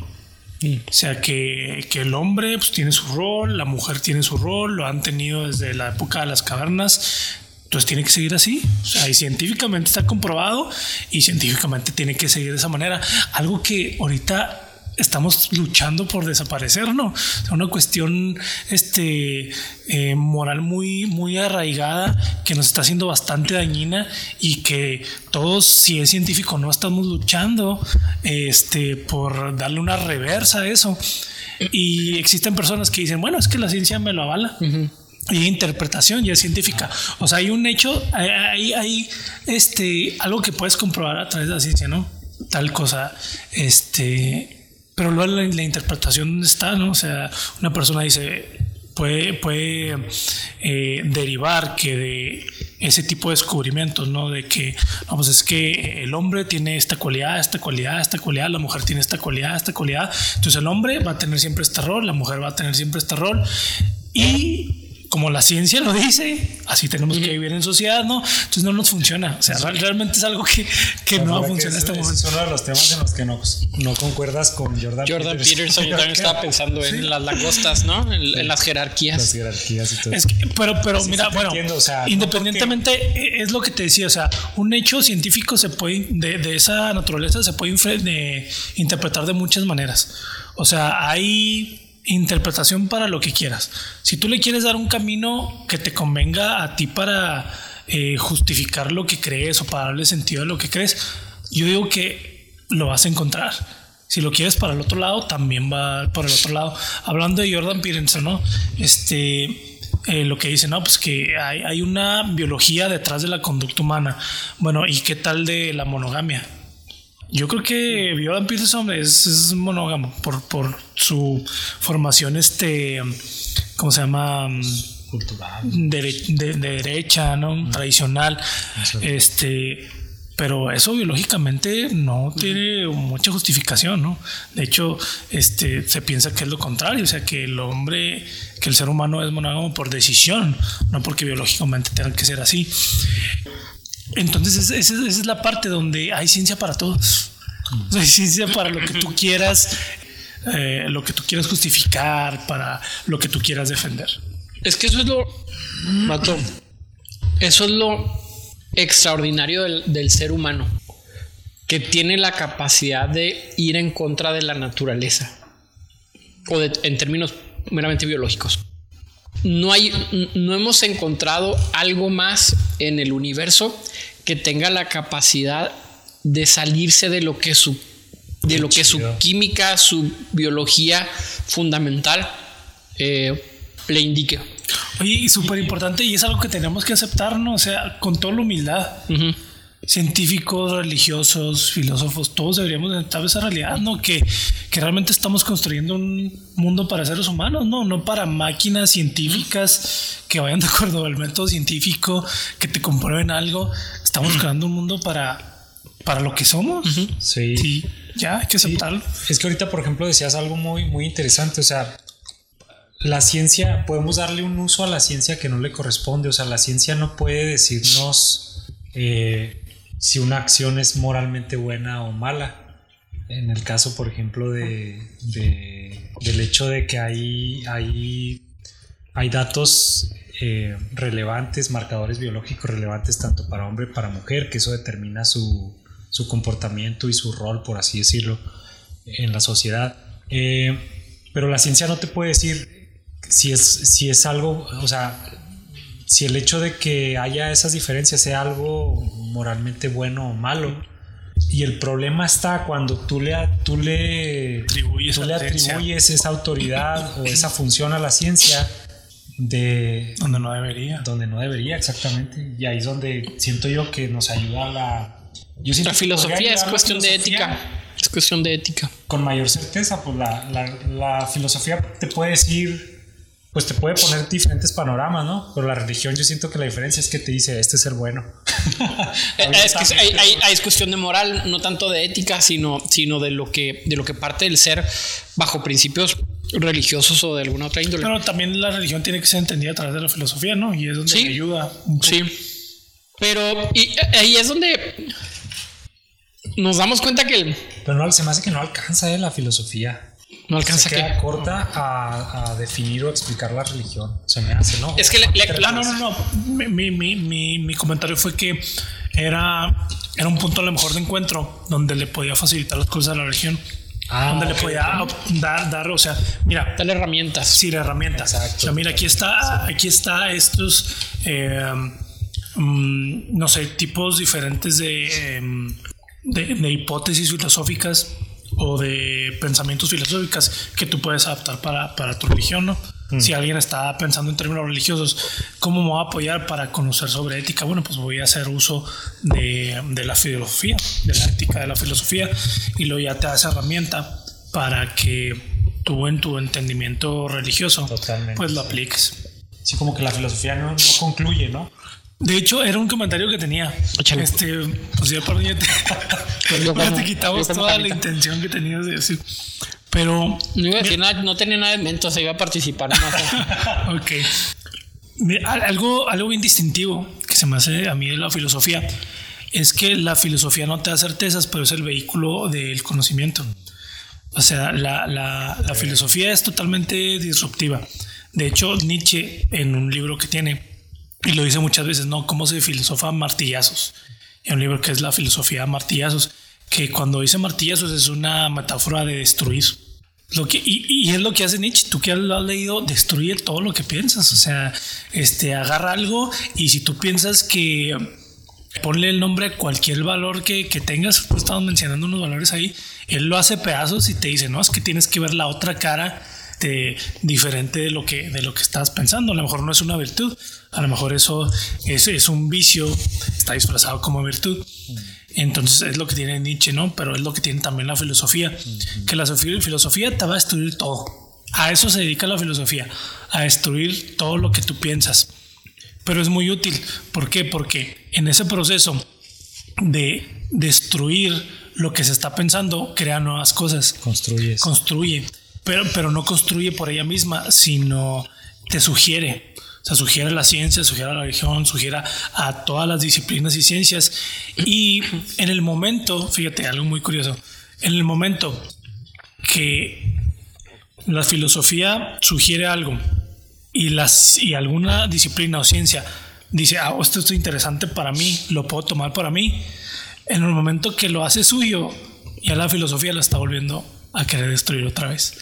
O sea, que, el hombre pues, tiene su rol, la mujer tiene su rol, lo han tenido desde la época de las cavernas, entonces tiene que seguir así. O sea, y científicamente está comprobado y científicamente tiene que seguir de esa manera. Algo que ahorita estamos luchando por desaparecer, ¿no? Es una cuestión este, eh, moral muy, muy arraigada que nos está haciendo bastante dañina y que todos, si es científico, no estamos luchando este, por darle una reversa a eso. Y existen personas que dicen, bueno, es que la ciencia me lo avala. Y interpretación ya es científica. O sea, hay un hecho, hay, hay este, algo que puedes comprobar a través de la ciencia, ¿no? Tal cosa, este, pero luego la, interpretación está, ¿no? O sea, una persona dice, puede, puede eh, derivar que de ese tipo de descubrimientos, ¿no? De que, vamos, es que el hombre tiene esta cualidad, esta cualidad, esta cualidad, la mujer tiene esta cualidad, esta cualidad. Entonces el hombre va a tener siempre este rol, la mujer va a tener siempre este rol. Y como la ciencia lo dice, así tenemos que vivir en sociedad, ¿no? Entonces no nos funciona. O sea, realmente es algo que, que no funciona en este momento. Es uno de los temas en los que no, no concuerdas con Jordan, Jordan Peterson. yo también estaba pensando en las langostas, ¿no? En, las jerarquías. Las jerarquías y todo. Es pero, pero mira, bueno, independientemente, e, es lo que te decía, o sea, un hecho científico se puede, de, de esa naturaleza se puede de, interpretar de muchas maneras. O sea, hay interpretación para lo que quieras. Si tú le quieres dar un camino que te convenga a ti para eh, justificar lo que crees o para darle sentido a lo que crees, yo digo que lo vas a encontrar. Si lo quieres para el otro lado, también va por el otro lado. Hablando de Jordan Peterson, ¿no? Este, eh, lo que dice, no, pues que hay, hay, una biología detrás de la conducta humana. Bueno, ¿y qué tal de la monogamia? Yo creo que Jordan Peterson es, es monógamo por, por su formación, este, ¿cómo se llama? Cultural. De, de- de derecha, ¿no? Tradicional. Eso. Este, pero eso biológicamente no tiene mucha justificación, ¿no? De hecho, este, se piensa que es lo contrario, o sea, que el hombre, que el ser humano es monógamo por decisión, no porque biológicamente tenga que ser así. Entonces, es- esa es, la parte donde hay ciencia para todos. Hay ciencia para lo que tú quieras, eh, lo que tú quieras justificar, para lo que tú quieras defender. Es que eso es lo. Vato, eso es lo extraordinario del, del ser humano. Que tiene la capacidad de ir en contra de la naturaleza. O de- en términos meramente biológicos. No hay. No hemos encontrado algo más en el universo que tenga la capacidad de salirse de lo que su. De lo que su química, su biología fundamental eh, le indique. Oye, y súper importante, y es algo que tenemos que aceptar, ¿no? O sea, con toda la humildad. Científicos, religiosos, filósofos, todos deberíamos aceptar esa realidad, ¿no? Que, que realmente estamos construyendo un mundo para seres humanos, ¿no? No para máquinas científicas que vayan de acuerdo al método científico, que te comprueben algo. Estamos creando un mundo para, para lo que somos. Sí. Sí, ya hay que aceptarlo. Es que ahorita, por ejemplo, decías algo muy, muy interesante. O sea, la ciencia, podemos darle un uso a la ciencia que no le corresponde. O sea, la ciencia no puede decirnos eh, si una acción es moralmente buena o mala. En el caso, por ejemplo, de, de- del hecho de que hay, hay, hay datos eh, relevantes, marcadores biológicos relevantes tanto para hombre como para mujer, que eso determina su, su comportamiento y su rol, por así decirlo, en la sociedad. Eh, pero la ciencia no te puede decir si es, si es algo, o sea, si el hecho de que haya esas diferencias sea algo moralmente bueno o malo. Y el problema está cuando tú le, tú le, Atribuyes tú le atribuyes esa autoridad o esa función a la ciencia de Donde no debería. donde no debería exactamente. Y ahí es donde siento yo que nos ayuda la... Yo La filosofía es cuestión de filosofía ética. Es cuestión de ética. Con mayor certeza, pues la, la- la filosofía te puede decir, pues te puede poner diferentes panoramas, ¿no? Pero la religión yo siento que la diferencia es que te dice, este es el bueno. Es que es, hay- hay- hay- es cuestión de moral, no tanto de ética, sino, sino de lo que de lo que parte del ser bajo principios religiosos o de alguna otra índole. Pero también la religión tiene que ser entendida a través de la filosofía, ¿no? Y es donde Sí. ayuda. un poco. Sí. Pero y, eh, ahí es donde nos damos cuenta que el- Pero no, se me hace que no alcanza eh, la filosofía. No alcanza se que. queda corta a, a definir o explicar la religión. Se me hace, ¿no? Es que le- le- Ah, no, no, no. Mi, mi, mi, mi, comentario fue que era, era un punto a lo mejor de encuentro donde le podía facilitar las cosas a la religión. Ah, donde le podía dar, dar, o sea, mira, Dale herramientas. Sí, la herramienta. Exacto. O sea, mira, aquí está, aquí está estos, eh, mm, no sé, tipos diferentes de, em, de, de hipótesis filosóficas o de pensamientos filosóficas que tú puedes adaptar para, para tu religión, ¿no? Si alguien está pensando en términos religiosos, ¿cómo me voy a apoyar para conocer sobre ética? Bueno, pues voy a hacer uso de, de la filosofía, de la ética de la filosofía, y luego ya te da esa herramienta para que tú en tu entendimiento religioso Totalmente. pues lo apliques. Sí, como que la filosofía no, no concluye, ¿no? De hecho, era un comentario que tenía. Échale. Este, pues ya por ya te, Yo ya como- te quitamos yo toda la intención que tenías de decir. Pero, No iba a decir nada, no tenía nada de mento, se iba a participar más. ok. Mira, algo, algo bien distintivo que se me hace a mí de la filosofía es que la filosofía no te da certezas, pero es el vehículo del conocimiento. O sea, la, la- la filosofía es totalmente disruptiva. De hecho, Nietzsche, en un libro que tiene, y lo dice muchas veces, ¿no? ¿Cómo se filosofa martillazos? En un libro que es La filosofía a martillazos, que cuando dice martillazos es una metáfora de destruir. Lo que, y, es lo que hace Nietzsche. Tú que lo has leído, destruye todo lo que piensas. O sea, este, agarra algo y si tú piensas que ponle el nombre a cualquier valor que, que tengas, tú estabas mencionando unos valores ahí, él lo hace pedazos y te dice, no, es que tienes que ver la otra cara este, diferente de lo, que, de lo que estás pensando. A lo mejor no es una virtud, a lo mejor eso es, es un vicio, está disfrazado como virtud. Entonces es lo que tiene Nietzsche, ¿no? Pero es lo que tiene también la filosofía, que la filosofía te va a destruir todo. A eso se dedica la filosofía, a destruir todo lo que tú piensas. Pero es muy útil. ¿Por qué? Porque en ese proceso de destruir lo que se está pensando crea nuevas cosas. Construye. Construye. Pero, pero no construye por ella misma, sino te sugiere. O sea, sugiere la ciencia, sugiere la religión, sugiere a todas las disciplinas y ciencias. Y en el momento, fíjate, algo muy curioso, en el momento que la filosofía sugiere algo y, las, y alguna disciplina o ciencia dice, ah, esto es interesante para mí, lo puedo tomar para mí, en el momento que lo hace suyo, ya la filosofía lo está volviendo a querer destruir otra vez,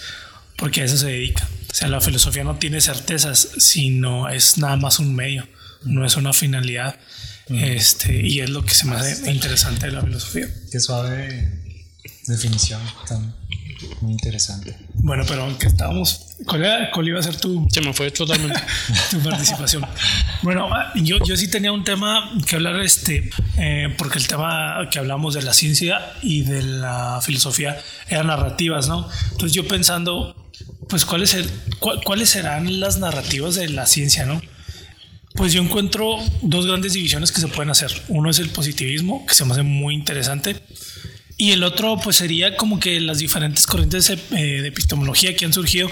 porque a eso se dedica. O sea, la filosofía no tiene certezas, sino es nada más un medio, no es una finalidad. Este, y es lo que se me hace interesante de la filosofía. Qué suave definición, tan muy interesante. Bueno, pero aunque estábamos. ¿Cuál, iba a ser tu.? Se me fue totalmente. tu participación. Bueno, yo, yo sí tenía un tema que hablar, este, eh, porque el tema que hablamos de la ciencia y de la filosofía eran narrativas, ¿no? Entonces yo pensando, pues, ¿cuáles, ¿cuáles serán las narrativas de la ciencia, ¿no? Pues yo encuentro dos grandes divisiones que se pueden hacer. Uno es el positivismo, que se me hace muy interesante y el otro, pues sería como que las diferentes corrientes eh, de epistemología que han surgido,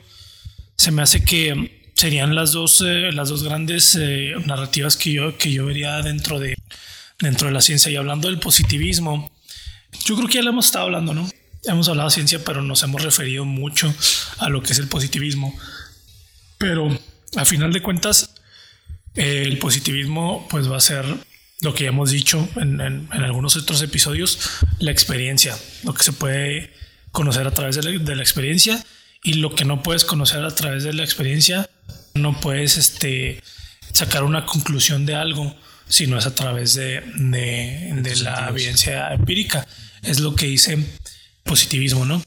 se me hace que serían las dos, eh, las dos grandes eh, narrativas que yo, que yo vería dentro de, dentro de la ciencia. Y hablando del positivismo, yo creo que ya lo hemos estado hablando, ¿no? Hemos hablado de ciencia, pero nos hemos referido mucho a lo que es el positivismo. Pero a final de cuentas, el positivismo pues va a ser lo que ya hemos dicho en, algunos otros episodios, la experiencia, lo que se puede conocer a través de la, experiencia y lo que no puedes conocer a través de la experiencia, no puedes este, sacar una conclusión de algo si no es a través de, de la evidencia empírica. Es lo que dice positivismo, ¿no?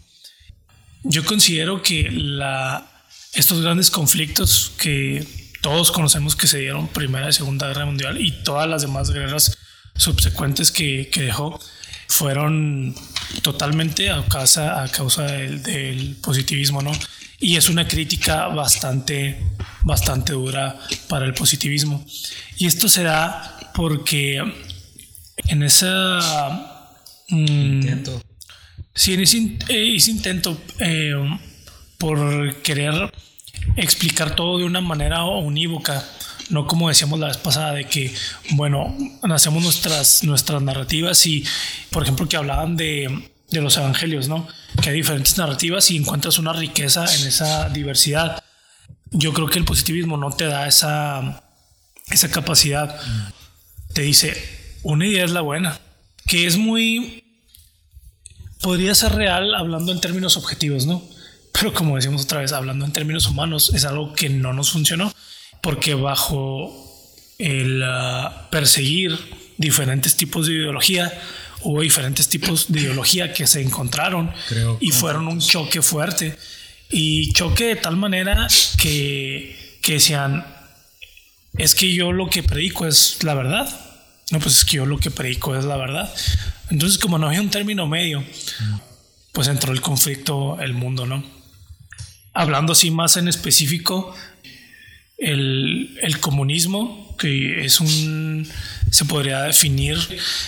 Yo considero que la, estos grandes conflictos que todos conocemos que se dieron Primera y Segunda Guerra Mundial y todas las demás guerras subsecuentes que, dejó fueron totalmente a causa, a causa del, positivismo, ¿no? Y es una crítica bastante, bastante dura para el positivismo. Y esto se da porque en esa... Mm, intento. Sí, en ese, eh, intento eh, por querer explicar todo de una manera unívoca, no como decíamos la vez pasada de que, bueno, hacemos nuestras, nuestras narrativas y, por ejemplo, que hablaban de, de los evangelios, ¿no? Que hay diferentes narrativas y encuentras una riqueza en esa diversidad. Yo creo que el positivismo no te da esa, esa capacidad. Te dice, una idea es la buena, que es muy... Podría ser real hablando en términos objetivos, ¿no? Pero como decimos otra vez, hablando en términos humanos, es algo que no nos funcionó porque bajo el ah, perseguir diferentes tipos de ideología, hubo diferentes tipos de ideología que se encontraron y fueron un choque fuerte. Y choque de tal manera que, que decían, es que yo lo que predico es la verdad. No, pues es que yo lo que predico es la verdad. Entonces, como no había un término medio, pues entró el conflicto, el mundo, ¿no? Hablando así más en específico, el, comunismo, que es un, se podría definir,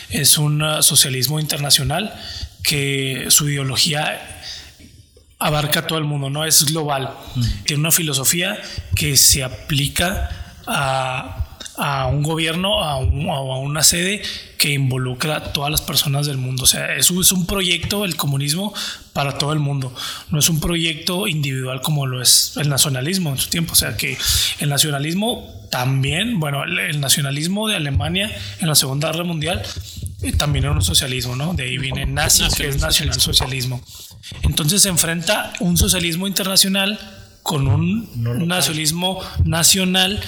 es un socialismo internacional que su ideología abarca a todo el mundo, no es global. Mm. Tiene una filosofía que se aplica a a un gobierno, a, una sede que involucra a todas las personas del mundo. O sea, es un, es un proyecto, el comunismo, para todo el mundo. No es un proyecto individual como lo es el nacionalismo en su tiempo. O sea, que el nacionalismo también, bueno, el, nacionalismo de Alemania en la Segunda Guerra Mundial eh, también era un socialismo, ¿no? De ahí viene nazi, que es nacionalsocialismo. Entonces se enfrenta un socialismo internacional con un nacionalismo nacional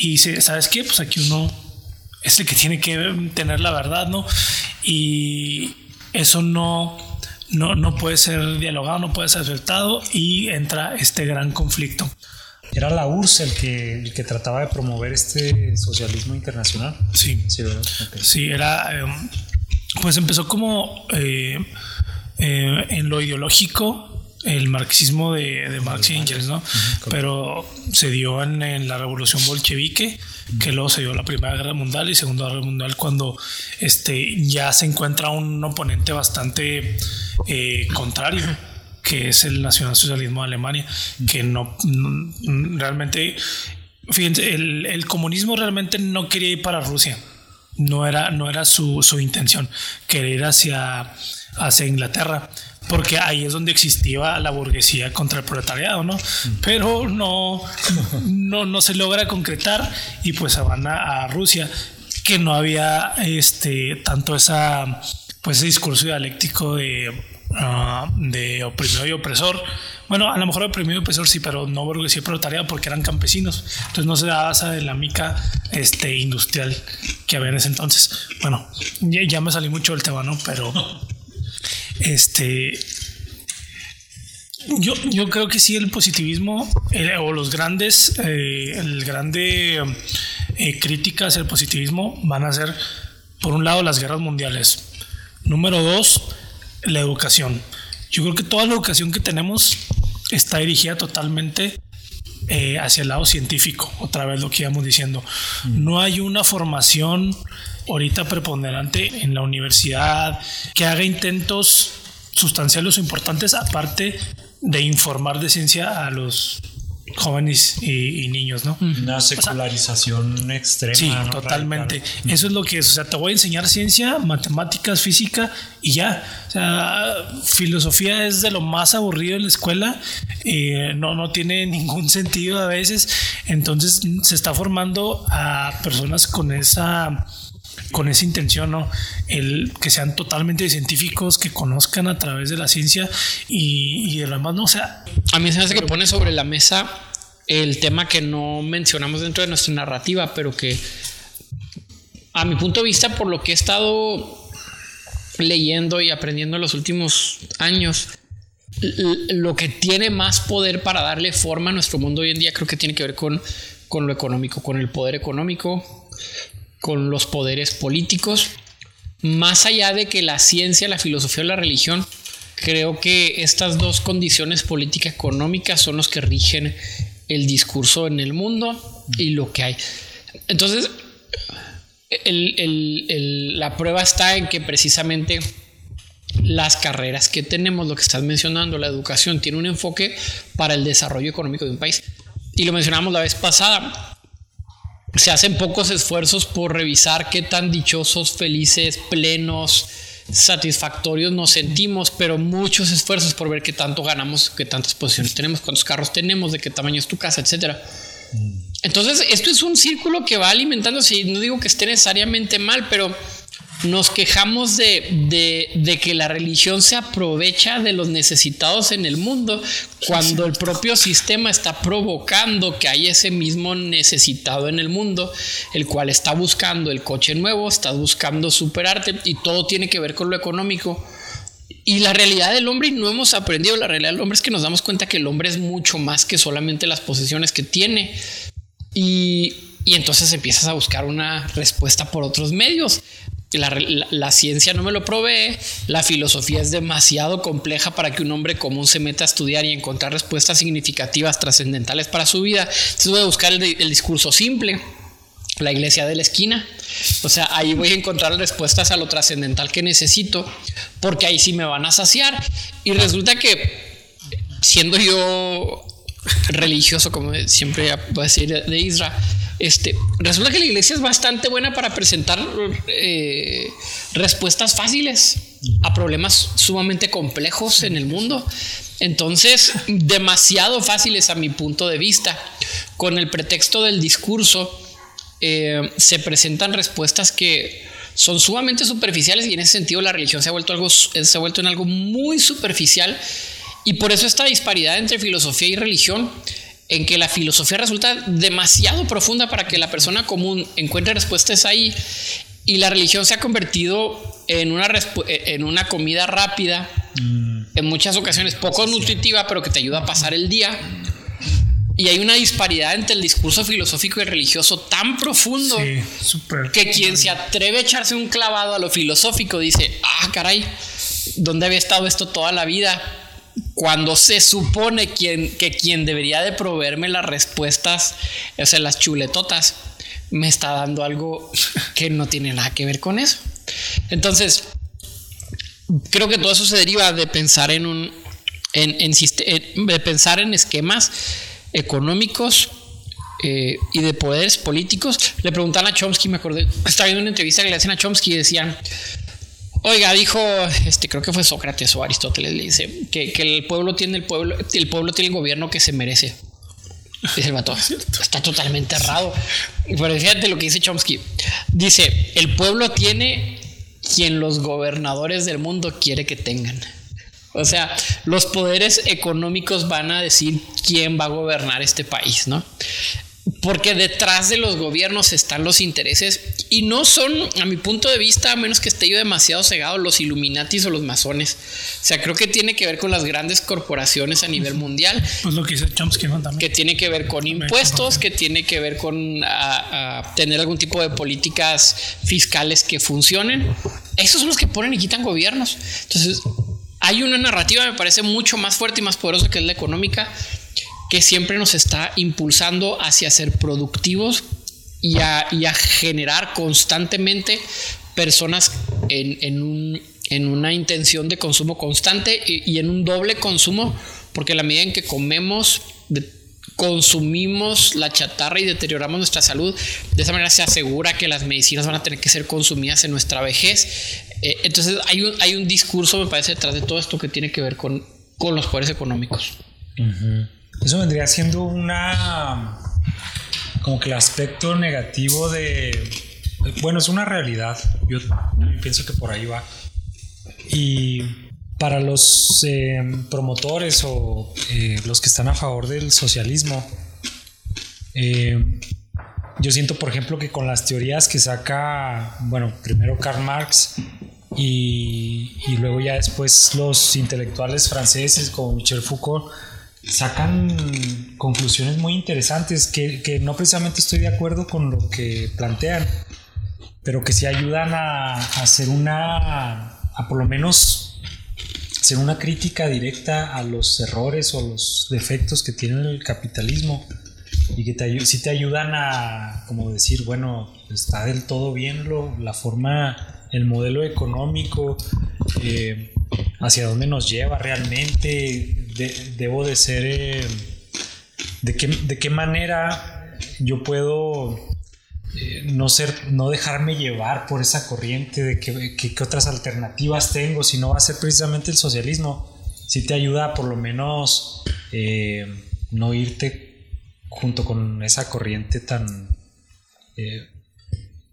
y dice, ¿sabes qué? Pues aquí uno es el que tiene que tener la verdad, ¿no? Y eso no, no, no puede ser dialogado, no puede ser aceptado y entra este gran conflicto. Era la URSS el que, el que trataba de promover este socialismo internacional. Sí, Sí, ¿verdad? Ok. sí, era, eh, pues empezó como eh, eh, en lo ideológico, el marxismo de, de Marx y Engels, ¿no? Pero se dio en, en la revolución bolchevique, que luego se dio la Primera Guerra Mundial y Segunda Guerra Mundial, cuando este, ya se encuentra un oponente bastante eh, contrario que es el nacionalsocialismo de Alemania, que no, no- realmente, fíjense, el, el comunismo realmente no quería ir para Rusia, no era, no era su, su intención, querer ir hacia, hacia Inglaterra, porque ahí es donde existía la burguesía contra el proletariado, ¿no? Pero no, no, no se logra concretar y pues se van a, Rusia, que no había este, tanto esa, pues ese discurso dialéctico de, ah, de oprimido y opresor. Bueno, a lo mejor oprimido y opresor sí, pero no burguesía y proletariado porque eran campesinos. Entonces no se daba esa dinámica este, industrial que había en ese entonces. Bueno, ya, ya me salí mucho del tema, ¿no? Pero este yo, yo creo que sí, el positivismo eh, o los grandes, eh, el grande eh, críticas al positivismo van a ser, por un lado, las guerras mundiales. Número dos, la educación. Yo creo que toda la educación que tenemos está dirigida totalmente eh, hacia el lado científico, otra vez lo que íbamos diciendo. No hay una formación ahorita preponderante en la universidad que haga intentos sustanciales o importantes aparte de informar de ciencia a los jóvenes y, y niños, ¿no? Una secularización extrema. Sí, ¿no? totalmente. Radical. Eso es lo que es. O sea, te voy a enseñar ciencia, matemáticas, física y ya. O sea, filosofía es de lo más aburrido en la escuela. eh, no, no tiene ningún sentido a veces. Entonces se está formando a personas con esa con esa intención, ¿no? El que sean totalmente científicos, que conozcan a través de la ciencia y, y de lo demás, no, o sea, A mí se hace que pone sobre la mesa el tema que no mencionamos dentro de nuestra narrativa, pero que a mi punto de vista, por lo que he estado leyendo y aprendiendo en los últimos años, lo que tiene más poder para darle forma a nuestro mundo hoy en día creo que tiene que ver con, con lo económico, con el poder económico, con los poderes políticos. Más allá de que la ciencia, la filosofía o la religión, creo que estas dos condiciones políticas económicas son los que rigen el discurso en el mundo y lo que hay. Entonces, la prueba está en que precisamente las carreras que tenemos, lo que estás mencionando, la educación, tiene un enfoque para el desarrollo económico de un país. Y lo mencionamos la vez pasada. Se hacen pocos esfuerzos por revisar qué tan dichosos, felices, plenos, satisfactorios nos sentimos, pero muchos esfuerzos por ver qué tanto ganamos, qué tantas posiciones tenemos, cuántos carros tenemos, de qué tamaño es tu casa, etcétera. Entonces, esto es un círculo que va alimentándose y no digo que esté necesariamente mal, pero nos quejamos de, de- que la religión se aprovecha de los necesitados en el mundo cuando el propio sistema está provocando que hay ese mismo necesitado en el mundo, el cual está buscando el coche nuevo, está buscando superarte y todo tiene que ver con lo económico. Y la realidad del hombre, y no hemos aprendido, la realidad del hombre es que nos damos cuenta que el hombre es mucho más que solamente las posesiones que tiene. Y, y entonces empiezas a buscar una respuesta por otros medios. La, la- ciencia no me lo provee, la filosofía es demasiado compleja para que un hombre común se meta a estudiar y encontrar respuestas significativas, trascendentales para su vida. Entonces voy a buscar el, el discurso simple, la iglesia de la esquina. O sea, ahí voy a encontrar respuestas a lo trascendental que necesito, porque ahí sí me van a saciar. Y resulta que, siendo yo religioso, como siempre voy a decir de Israel, este, resulta que la iglesia es bastante buena para presentar eh, respuestas fáciles a problemas sumamente complejos en el mundo. Entonces, demasiado fáciles a mi punto de vista. Con el pretexto del discurso, eh, se presentan respuestas que son sumamente superficiales y en ese sentido la religión se ha vuelto algo se ha vuelto en algo muy superficial y por eso esta disparidad entre filosofía y religión en que la filosofía resulta demasiado profunda para que la persona común encuentre respuestas ahí Y la religión se ha convertido en una, en una comida rápida, mm. en muchas ocasiones poco nutritiva, pero que te ayuda a pasar el día. Y hay una disparidad entre el discurso filosófico y religioso tan profundo que quien se atreve a echarse un clavado a lo filosófico dice, ah, caray, ¿dónde había estado esto toda la vida? Cuando se supone quien, que quien debería de proveerme las respuestas, o sea, las chuletotas, me está dando algo que no tiene nada que ver con eso. Entonces, creo que todo eso se deriva de pensar en un, en, de pensar en esquemas económicos eh, y de poderes políticos. Le preguntan a Chomsky, me acordé, estaba viendo una entrevista que le hacían a Chomsky y decían, oiga, dijo, este, creo que fue Sócrates o Aristóteles, le dice que, que el pueblo tiene el pueblo, el pueblo tiene el gobierno que se merece. Dice el vato, está totalmente errado. Pero fíjate lo que dice Chomsky. Dice, el pueblo tiene quien los gobernadores del mundo quiere que tengan. O sea, los poderes económicos van a decir quién va a gobernar este país, ¿no? Porque detrás de los gobiernos están los intereses y no son, a mi punto de vista, a menos que esté yo demasiado cegado, los Illuminatis o los masones. O sea, creo que tiene que ver con las grandes corporaciones a nivel mundial. Pues lo que dice Chomsky también. Que tiene que ver con impuestos, que tiene que ver con tener algún tipo de políticas fiscales que funcionen. Esos son los que ponen y quitan gobiernos. Entonces, hay una narrativa, me parece, mucho más fuerte y más poderosa que es la económica, que siempre nos está impulsando hacia ser productivos y a, generar constantemente personas en, una intención de consumo constante y, en un doble consumo, porque la medida en que comemos, consumimos la chatarra y deterioramos nuestra salud, de esa manera se asegura que las medicinas van a tener que ser consumidas en nuestra vejez. Eh, entonces hay un, hay un discurso, me parece, detrás de todo esto que tiene que ver con los poderes económicos. Eso vendría siendo una. como que el aspecto negativo de. Bueno, es una realidad. Yo pienso que por ahí va. Y para los eh, promotores o eh, los que están a favor del socialismo, eh, yo siento, por ejemplo, que con las teorías que saca, bueno, primero Karl Marx y, y luego ya después los intelectuales franceses como Michel Foucault, sacan conclusiones muy interesantes que, no precisamente estoy de acuerdo con lo que plantean, pero que sí ayudan a, hacer una, a por lo menos hacer una crítica directa a los errores o los defectos que tiene el capitalismo y que te, sí te ayudan a como decir, bueno, está del todo bien lo, la forma, el modelo económico, eh, hacia dónde nos lleva realmente, debo de ser, eh, de, qué, de qué manera yo puedo eh, no ser, no dejarme llevar por esa corriente, de qué, otras alternativas tengo, si no va a ser precisamente el socialismo, si te ayuda por lo menos eh, no irte junto con esa corriente tan,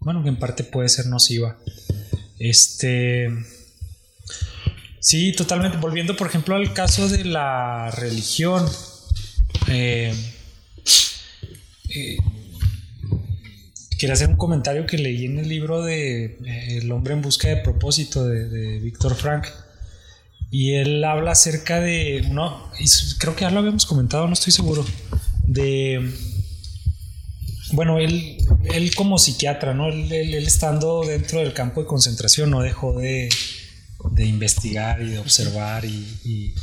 bueno, que en parte puede ser nociva. Este, Sí, totalmente. Volviendo, por ejemplo, al caso de la religión. Eh, eh, quería hacer un comentario que leí en el libro de eh, El hombre en busca de propósito de, Víctor Frank. Y él habla acerca de. No, creo que ya lo habíamos comentado, no estoy seguro. De. Bueno, él, él como psiquiatra, ¿no? él estando dentro del campo de concentración no dejó de, de investigar y de observar y,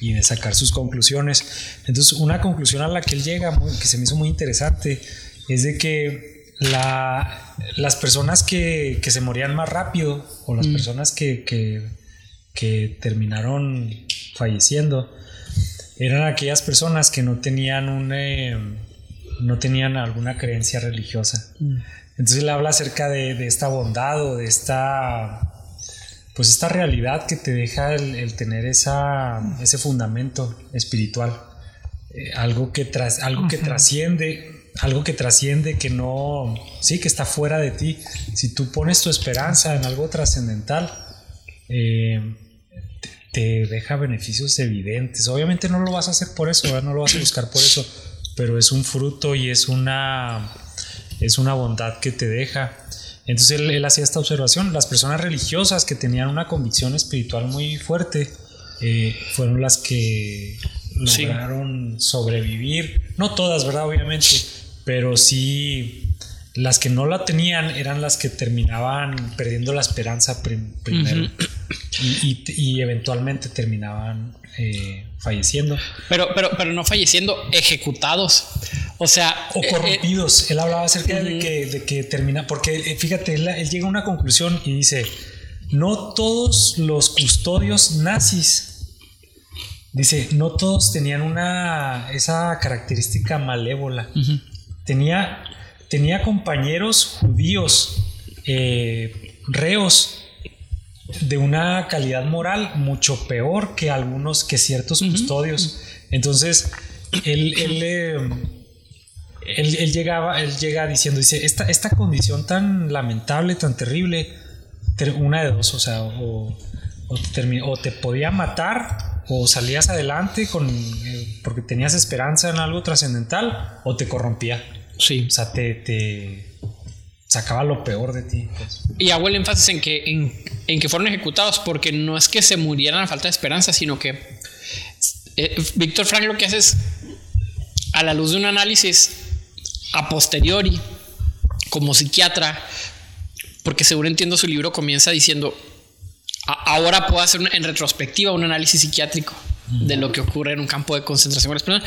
de sacar sus conclusiones. Entonces, una conclusión a la que él llega, que se me hizo muy interesante, es de que las personas que, se morían más rápido o las mm. personas que, que, terminaron falleciendo eran aquellas personas que no tenían un, eh, no tenían alguna creencia religiosa. Mm. Entonces él habla acerca de, de esta bondad o de esta pues esta realidad que te deja el, tener esa, ese fundamento espiritual, eh, algo que, tras, algo que trasciende, algo que trasciende, que no, sí, que está fuera de ti. Si tú pones tu esperanza en algo trascendental, eh, te deja beneficios evidentes. Obviamente no lo vas a hacer por eso, no lo vas a buscar por eso, pero es un fruto y es una, es una bondad que te deja. Entonces él, él, hacía esta observación. Las personas religiosas que tenían una convicción espiritual muy fuerte eh, fueron las que lograron sí. sobrevivir. No todas, ¿verdad? Obviamente. Pero sí, las que no la tenían eran las que terminaban perdiendo la esperanza prim primero. Uh -huh. Y, y, y, eventualmente terminaban eh, falleciendo. Pero, pero, pero no falleciendo, ejecutados. O sea. O corrompidos. Eh, él hablaba acerca uh -huh. de, que, de que termina. Porque eh, fíjate, él, él llega a una conclusión y dice: No todos los custodios nazis Dice, no todos tenían una esa característica malévola. Uh -huh. Tenía, tenía compañeros judíos, eh, reos, de una calidad moral mucho peor que algunos, que ciertos uh -huh. custodios. Entonces, él, él, eh, él, él, llegaba, él llega diciendo, dice, esta, esta condición tan lamentable, tan terrible, una de dos, o sea, o, o, te, o te podía matar o salías adelante con eh, porque tenías esperanza en algo trascendental o te corrompía. Sí. O sea, te, te sacaba lo peor de ti. Y hago el énfasis en que, en, en, que fueron ejecutados porque no es que se murieran a falta de esperanza, sino que eh, Víctor Frank lo que hace es, a la luz de un análisis a posteriori, como psiquiatra, porque seguro entiendo su libro, comienza diciendo, ahora puedo hacer en retrospectiva un análisis psiquiátrico de lo que ocurre en un campo de concentración.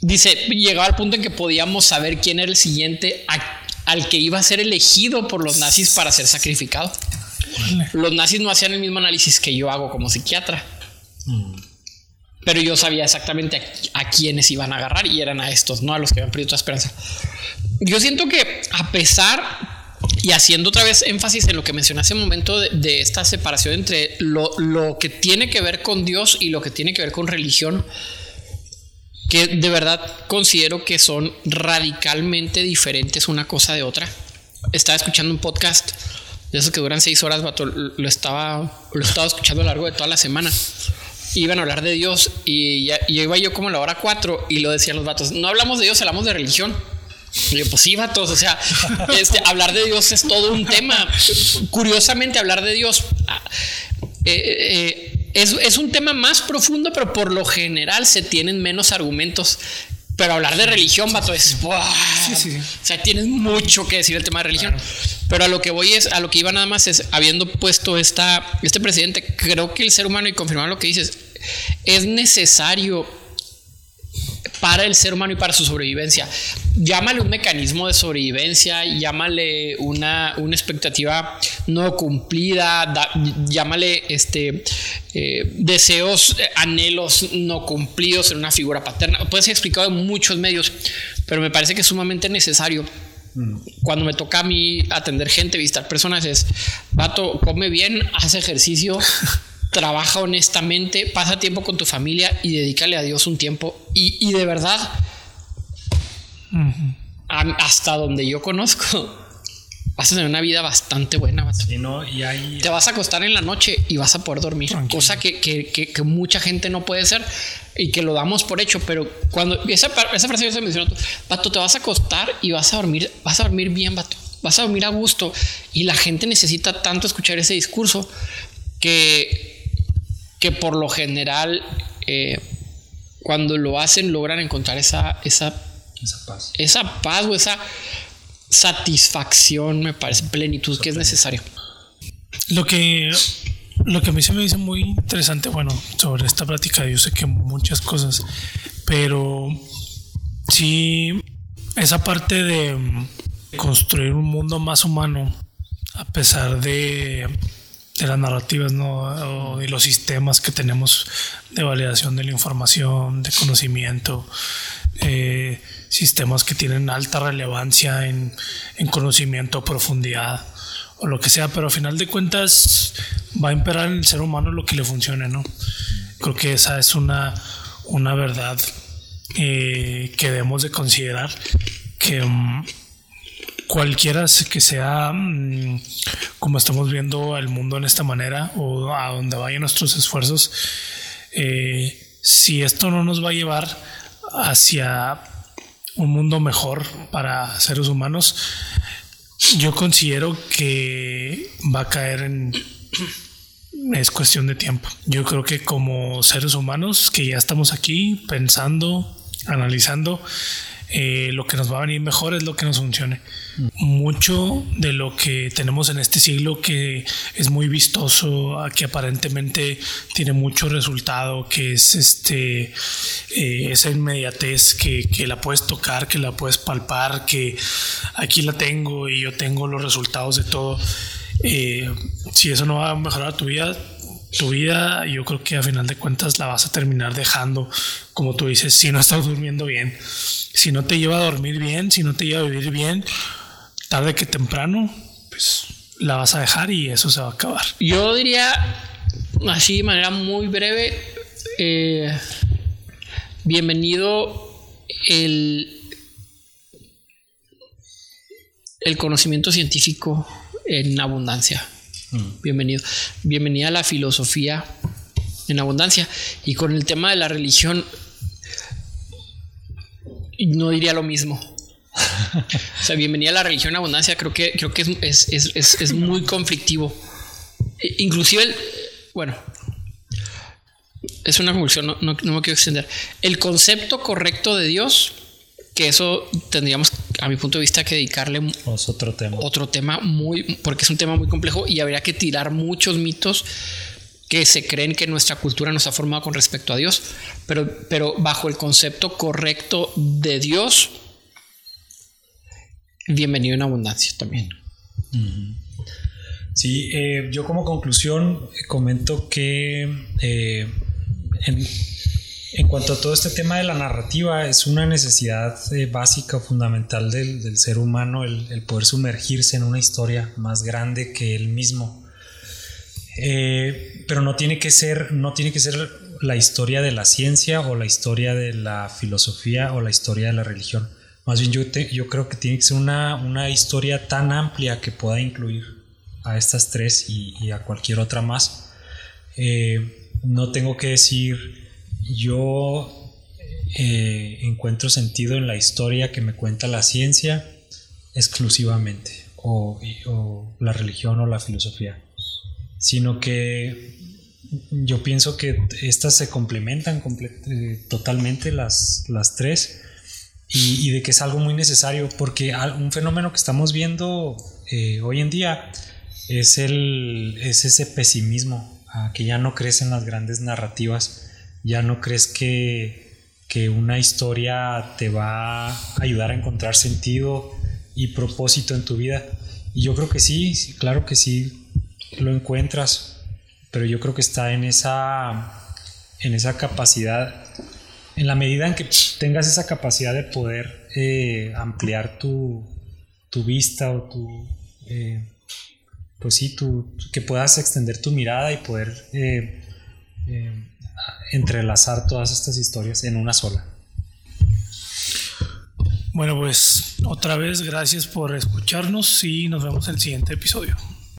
Dice, llegaba al punto en que podíamos saber quién era el siguiente a, al que iba a ser elegido por los nazis para ser sacrificado. Los nazis no hacían el mismo análisis que yo hago como psiquiatra. Pero yo sabía exactamente a, a quiénes iban a agarrar y eran a estos, no a los que habían perdido toda esperanza. Yo siento que a pesar y haciendo otra vez énfasis en lo que mencioné hace un momento de, de esta separación entre lo, lo, que tiene que ver con Dios y lo que tiene que ver con religión, que de verdad considero que son radicalmente diferentes una cosa de otra. Estaba escuchando un podcast de esos que duran seis horas, vato, lo estaba, lo estaba escuchando a lo largo de toda la semana. Iban a hablar de Dios y, ya, iba yo como a la hora cuatro y lo decían los vatos. No hablamos de Dios, hablamos de religión. Y yo, pues sí, vatos, o sea, este, hablar de Dios es todo un tema. Curiosamente, hablar de Dios eh, eh, es, es, un tema más profundo, pero por lo general se tienen menos argumentos. Pero hablar de religión, vato, es. ¡wow! Sí, sí, sí. O sea, tienes mucho que decir el tema de religión. Claro. Pero a lo que voy es, a lo que iba nada más es, habiendo puesto esta, este presidente, creo que el ser humano, y confirmar lo que dices, es necesario para el ser humano y para su sobrevivencia. Llámale un mecanismo de sobrevivencia, llámale una, una expectativa no cumplida, da, llámale este, eh, deseos, anhelos no cumplidos en una figura paterna. Puede ser explicado en muchos medios, pero me parece que es sumamente necesario. Cuando me toca a mí atender gente, visitar personas, es, vato, come bien, haz ejercicio, trabaja honestamente, pasa tiempo con tu familia y dedícale a Dios un tiempo. Y, y de verdad, uh -huh. a, hasta donde yo conozco, vas a tener una vida bastante buena. Sí, no, y hay... Te vas a acostar en la noche y vas a poder dormir, Tranquilo. cosa que, que, que, que, mucha gente no puede hacer y que lo damos por hecho. Pero cuando esa, esa frase yo se mencionó, vato, te vas a acostar y vas a dormir, vas a dormir bien, vato. Vas a dormir a gusto y la gente necesita tanto escuchar ese discurso que que por lo general eh, cuando lo hacen logran encontrar esa, esa, esa paz. Esa paz o esa satisfacción, me parece, plenitud Eso que es necesario. Lo que, lo que a mí se me dice muy interesante, bueno, sobre esta plática, yo sé que muchas cosas, pero sí, esa parte de construir un mundo más humano, a pesar de de las narrativas ¿no? y los sistemas que tenemos de validación de la información, de conocimiento, eh, sistemas que tienen alta relevancia en, en, conocimiento, profundidad o lo que sea, pero a final de cuentas va a imperar en el ser humano lo que le funcione, ¿no? Creo que esa es una, una verdad eh, que debemos de considerar que um, cualquiera que sea mmm, como estamos viendo el mundo en esta manera o a donde vayan nuestros esfuerzos, eh, si esto no nos va a llevar hacia un mundo mejor para seres humanos, yo considero que va a caer en... Es cuestión de tiempo. Yo creo que como seres humanos que ya estamos aquí pensando, analizando, eh, lo que nos va a venir mejor es lo que nos funcione. Mucho de lo que tenemos en este siglo que es muy vistoso, que aparentemente tiene mucho resultado, que es este eh, esa inmediatez que, que, la puedes tocar, que la puedes palpar, que aquí la tengo y yo tengo los resultados de todo. Eh, si eso no va a mejorar tu vida, tu vida yo creo que a final de cuentas la vas a terminar dejando, como tú dices, si no estás durmiendo bien si no te lleva a dormir bien, si no te lleva a vivir bien, tarde que temprano, pues la vas a dejar y eso se va a acabar. Yo diría, así de manera muy breve, eh, bienvenido el, el conocimiento científico en abundancia. Mm. Bienvenido. Bienvenida a la filosofía en abundancia. Y con el tema de la religión, no diría lo mismo. o sea, bienvenida a la religión abundancia, creo que, creo que es, es, es, es muy conflictivo. E, inclusive, el, bueno, es una conclusión, no, no, no, me quiero extender. El concepto correcto de Dios, que eso tendríamos, a mi punto de vista, que dedicarle es otro tema. Otro tema muy, porque es un tema muy complejo y habría que tirar muchos mitos que se creen que nuestra cultura nos ha formado con respecto a Dios, pero, pero bajo el concepto correcto de Dios, bienvenido en abundancia también. Sí, eh, yo como conclusión eh, comento que eh, en, en, cuanto a todo este tema de la narrativa, es una necesidad básica o fundamental del, del ser humano el, el, poder sumergirse en una historia más grande que él mismo. Eh, pero no tiene que ser, no tiene que ser la historia de la ciencia o la historia de la filosofía o la historia de la religión. Más bien yo, yo creo que tiene que ser una, una, historia tan amplia que pueda incluir a estas tres y, a cualquier otra más. Eh, no tengo que decir yo eh, encuentro sentido en la historia que me cuenta la ciencia exclusivamente o, la religión o la filosofía sino que yo pienso que estas se complementan eh, totalmente las, tres y, de que es algo muy necesario porque un fenómeno que estamos viendo eh, hoy en día es, el, es ese pesimismo, que ya no crees en las grandes narrativas, ya no crees que, que una historia te va a ayudar a encontrar sentido y propósito en tu vida. Y yo creo que sí, claro que sí, lo encuentras, pero yo creo que está en esa, en esa capacidad, en la medida en que tengas esa capacidad de poder eh, ampliar tu, tu, vista o tu, eh, pues sí, tu, que puedas extender tu mirada y poder eh, entrelazar todas estas historias en una sola. Bueno, pues otra vez gracias por escucharnos y nos vemos en el siguiente episodio.